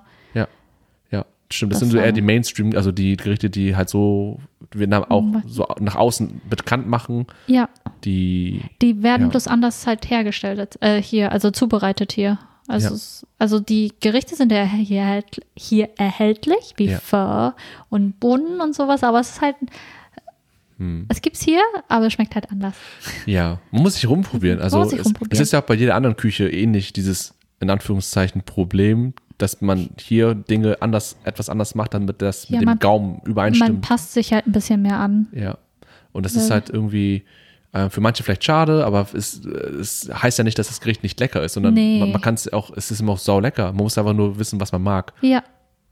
[SPEAKER 1] Stimmt. Das,
[SPEAKER 2] Das
[SPEAKER 1] sind so eher die Mainstream, also die Gerichte, die halt so Vietnam auch
[SPEAKER 2] Mhm.
[SPEAKER 1] so nach außen bekannt machen,
[SPEAKER 2] Ja,
[SPEAKER 1] die,
[SPEAKER 2] die werden
[SPEAKER 1] Ja.
[SPEAKER 2] bloß anders halt hergestellt, äh, hier, also zubereitet hier. Also,
[SPEAKER 1] Ja.
[SPEAKER 2] es, also die Gerichte sind ja hier, hier erhältlich, wie
[SPEAKER 1] Ja.
[SPEAKER 2] Pho und Bohnen und sowas, aber es ist halt,
[SPEAKER 1] hm,
[SPEAKER 2] es gibt's hier, aber es schmeckt halt anders.
[SPEAKER 1] ja, man muss sich rumprobieren. Also
[SPEAKER 2] sich
[SPEAKER 1] es,
[SPEAKER 2] rumprobieren.
[SPEAKER 1] es ist ja auch bei jeder anderen Küche ähnlich, dieses in Anführungszeichen Problem, dass man hier Dinge anders, etwas anders macht, damit das
[SPEAKER 2] Ja,
[SPEAKER 1] mit dem
[SPEAKER 2] man-
[SPEAKER 1] Gaumen
[SPEAKER 2] Man
[SPEAKER 1] übereinstimmt.
[SPEAKER 2] passt sich halt ein bisschen mehr an.
[SPEAKER 1] Ja. Und das
[SPEAKER 2] Ja.
[SPEAKER 1] ist halt irgendwie äh, für manche vielleicht schade, aber es, äh, es heißt ja nicht, dass das Gericht nicht lecker ist, sondern
[SPEAKER 2] Nee.
[SPEAKER 1] man, man kann es auch, es ist immer auch sau lecker. Man muss einfach nur wissen, was man mag.
[SPEAKER 2] Ja.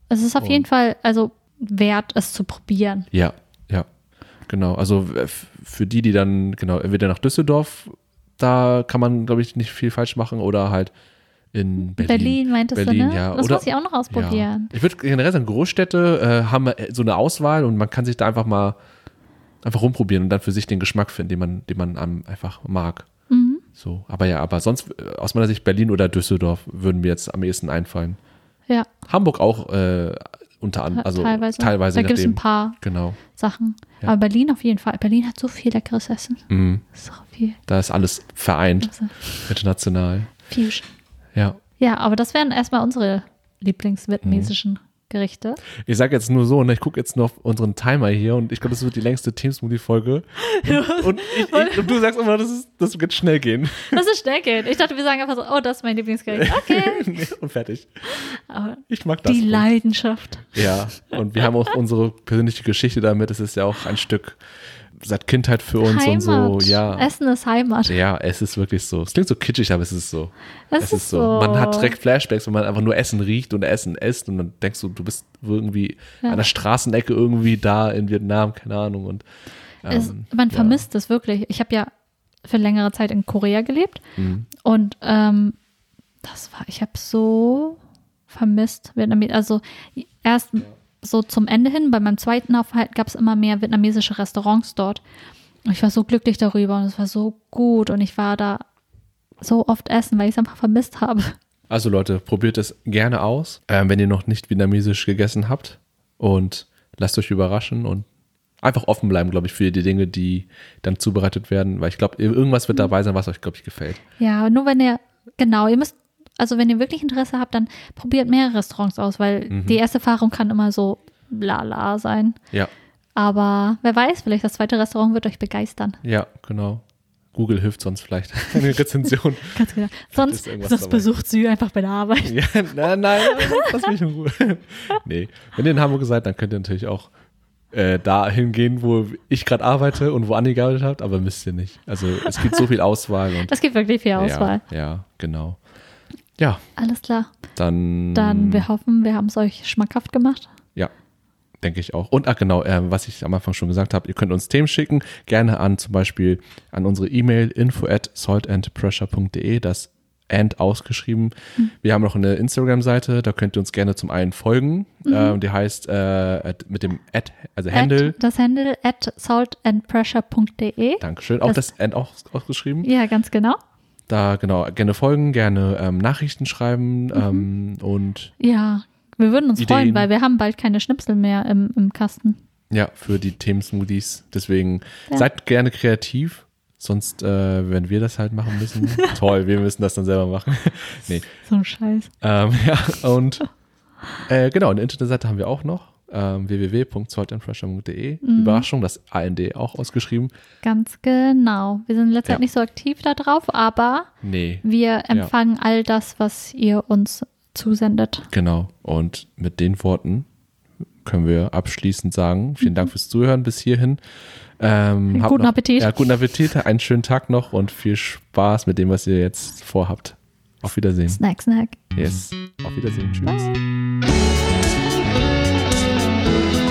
[SPEAKER 2] Es ist auf
[SPEAKER 1] Und-
[SPEAKER 2] jeden Fall also wert, es zu probieren.
[SPEAKER 1] Ja, ja. Genau. Also äh, für die, die dann, genau, entweder nach Düsseldorf, da kann man, glaube ich, nicht viel falsch machen oder halt in Berlin.
[SPEAKER 2] Berlin, meintest
[SPEAKER 1] Berlin,
[SPEAKER 2] du, ne?
[SPEAKER 1] ja.
[SPEAKER 2] Das
[SPEAKER 1] Oder-
[SPEAKER 2] muss ich auch noch ausprobieren.
[SPEAKER 1] Ja. Ich würde generell sagen, Großstädte äh, haben äh, so eine Auswahl und man kann sich da einfach mal einfach rumprobieren und dann für sich den Geschmack finden, den man, den man einfach mag.
[SPEAKER 2] Mhm.
[SPEAKER 1] So, aber ja, aber sonst äh, aus meiner Sicht Berlin oder Düsseldorf würden mir jetzt am ehesten einfallen.
[SPEAKER 2] Ja,
[SPEAKER 1] Hamburg auch äh, unter anderem, also
[SPEAKER 2] teilweise.
[SPEAKER 1] teilweise
[SPEAKER 2] da gibt es ein paar
[SPEAKER 1] Genau.
[SPEAKER 2] Sachen.
[SPEAKER 1] Ja.
[SPEAKER 2] Aber Berlin auf jeden Fall. Berlin hat so viel leckeres Essen.
[SPEAKER 1] Mhm.
[SPEAKER 2] So viel.
[SPEAKER 1] Da ist alles vereint,
[SPEAKER 2] Also,
[SPEAKER 1] international.
[SPEAKER 2] Fusion.
[SPEAKER 1] Ja.
[SPEAKER 2] Ja, aber das wären erstmal unsere lieblingsvietnamesischen Gerichte.
[SPEAKER 1] Ich sage jetzt nur so, ne, ich gucke jetzt noch auf unseren Timer hier und ich glaube, das wird die längste Team-Smoothie-Folge. Und, *laughs* und, ich, und du sagst immer, das, ist, das wird schnell gehen.
[SPEAKER 2] Das ist schnell geht. Ich dachte, wir sagen einfach so, oh, das ist mein Lieblingsgericht. *laughs* Okay.
[SPEAKER 1] Nee, und fertig.
[SPEAKER 2] Aber
[SPEAKER 1] Ich mag das.
[SPEAKER 2] die
[SPEAKER 1] Und-
[SPEAKER 2] Leidenschaft.
[SPEAKER 1] Ja, und wir haben auch unsere persönliche Geschichte damit. Es ist ja auch ein Stück seit Kindheit für uns
[SPEAKER 2] Heimat.
[SPEAKER 1] und so. Ja.
[SPEAKER 2] Essen ist Heimat.
[SPEAKER 1] Ja, es ist wirklich so. Es klingt so kitschig, aber es ist so.
[SPEAKER 2] Es ist so.
[SPEAKER 1] Man hat direkt Flashbacks, wenn man einfach nur Essen riecht und Essen isst und dann denkst du, du bist irgendwie
[SPEAKER 2] Ja.
[SPEAKER 1] an der Straßenecke irgendwie da in Vietnam, keine Ahnung. Und
[SPEAKER 2] Es,
[SPEAKER 1] ähm,
[SPEAKER 2] man
[SPEAKER 1] ja.
[SPEAKER 2] vermisst es wirklich. Ich habe ja für längere Zeit in Korea gelebt
[SPEAKER 1] Mhm.
[SPEAKER 2] und ähm, das war, ich habe so vermisst Vietnamesisch. Also erst so zum Ende hin, bei meinem zweiten Aufenthalt gab es immer mehr vietnamesische Restaurants dort. Und ich war so glücklich darüber und es war so gut und ich war da so oft essen, weil ich es einfach vermisst habe.
[SPEAKER 1] Also Leute, probiert es gerne aus, ähm, wenn ihr noch nicht vietnamesisch gegessen habt und lasst euch überraschen und einfach offen bleiben, glaube ich, für die Dinge, die dann zubereitet werden, weil ich glaube, irgendwas wird dabei sein, was euch, glaube ich, gefällt.
[SPEAKER 2] Ja, nur wenn ihr, genau, ihr müsst, also wenn ihr wirklich Interesse habt, dann probiert mehrere Restaurants aus, weil
[SPEAKER 1] Mhm.
[SPEAKER 2] die erste Erfahrung kann immer so lala sein.
[SPEAKER 1] Ja,
[SPEAKER 2] Aber wer weiß, vielleicht das zweite Restaurant wird euch begeistern.
[SPEAKER 1] ja, genau. Google hilft sonst vielleicht. *laughs* Eine Rezension. *laughs*
[SPEAKER 2] Ganz genau. Sonst, sonst besucht sie einfach bei der Arbeit.
[SPEAKER 1] ja, nein, nein, lass mich in Ruhe. *laughs* Nee, wenn ihr in Hamburg seid, dann könnt ihr natürlich auch äh, dahin gehen, wo ich gerade arbeite und wo Anni gearbeitet hat, aber müsst ihr nicht. Also es gibt so viel Auswahl und
[SPEAKER 2] Das gibt wirklich viel Auswahl.
[SPEAKER 1] Ja, ja, genau. Ja,
[SPEAKER 2] Alles klar.
[SPEAKER 1] dann.
[SPEAKER 2] Dann wir hoffen, wir haben es euch schmackhaft gemacht.
[SPEAKER 1] Ja, denke ich auch. Und ach genau, äh, was ich am Anfang schon gesagt habe, ihr könnt uns Themen schicken, gerne an zum Beispiel an unsere E-Mail info at saltandpressure.de, das and ausgeschrieben.
[SPEAKER 2] Mhm.
[SPEAKER 1] Wir haben noch eine Instagram-Seite, da könnt ihr uns gerne zum einen folgen.
[SPEAKER 2] Mhm.
[SPEAKER 1] Ähm, die heißt äh, mit dem at, also Handle.
[SPEAKER 2] Das Handle at saltandpressure.de.
[SPEAKER 1] Dankeschön. Auch
[SPEAKER 2] das-
[SPEAKER 1] das and auch ausgeschrieben.
[SPEAKER 2] Ja, ganz genau.
[SPEAKER 1] Da genau, gerne folgen, gerne ähm, Nachrichten
[SPEAKER 2] Mhm.
[SPEAKER 1] schreiben ähm, und
[SPEAKER 2] Ja, wir würden uns
[SPEAKER 1] Ideen.
[SPEAKER 2] freuen, weil wir haben bald keine Schnipsel mehr im, im Kasten.
[SPEAKER 1] Ja, für die Themen-Smoothies. Deswegen
[SPEAKER 2] Ja.
[SPEAKER 1] seid gerne kreativ. Sonst, äh, wenn wir das halt machen müssen, *laughs* toll, wir müssen das dann selber machen. *laughs* nee.
[SPEAKER 2] So ein Scheiß.
[SPEAKER 1] Ähm, *laughs* ja, und äh, genau, eine Internetseite haben wir auch noch. Ähm, www.saltandpressure.de.
[SPEAKER 2] Mhm.
[SPEAKER 1] Überraschung, das AND auch ausgeschrieben.
[SPEAKER 2] Ganz genau. Wir sind in letzter
[SPEAKER 1] Ja.
[SPEAKER 2] Nicht so aktiv da drauf, aber
[SPEAKER 1] Nee,
[SPEAKER 2] wir empfangen all das, was ihr uns zusendet.
[SPEAKER 1] genau. Und mit den Worten können wir abschließend sagen, vielen Dank fürs Zuhören bis hierhin. Ähm,
[SPEAKER 2] Guten
[SPEAKER 1] noch,
[SPEAKER 2] Appetit.
[SPEAKER 1] Ja, guten Appetit, einen schönen Tag noch und viel Spaß mit dem, was ihr jetzt vorhabt. Auf Wiedersehen.
[SPEAKER 2] Snack, snack.
[SPEAKER 1] Yes. Auf Wiedersehen. Tschüss.
[SPEAKER 2] Bye. Thank you.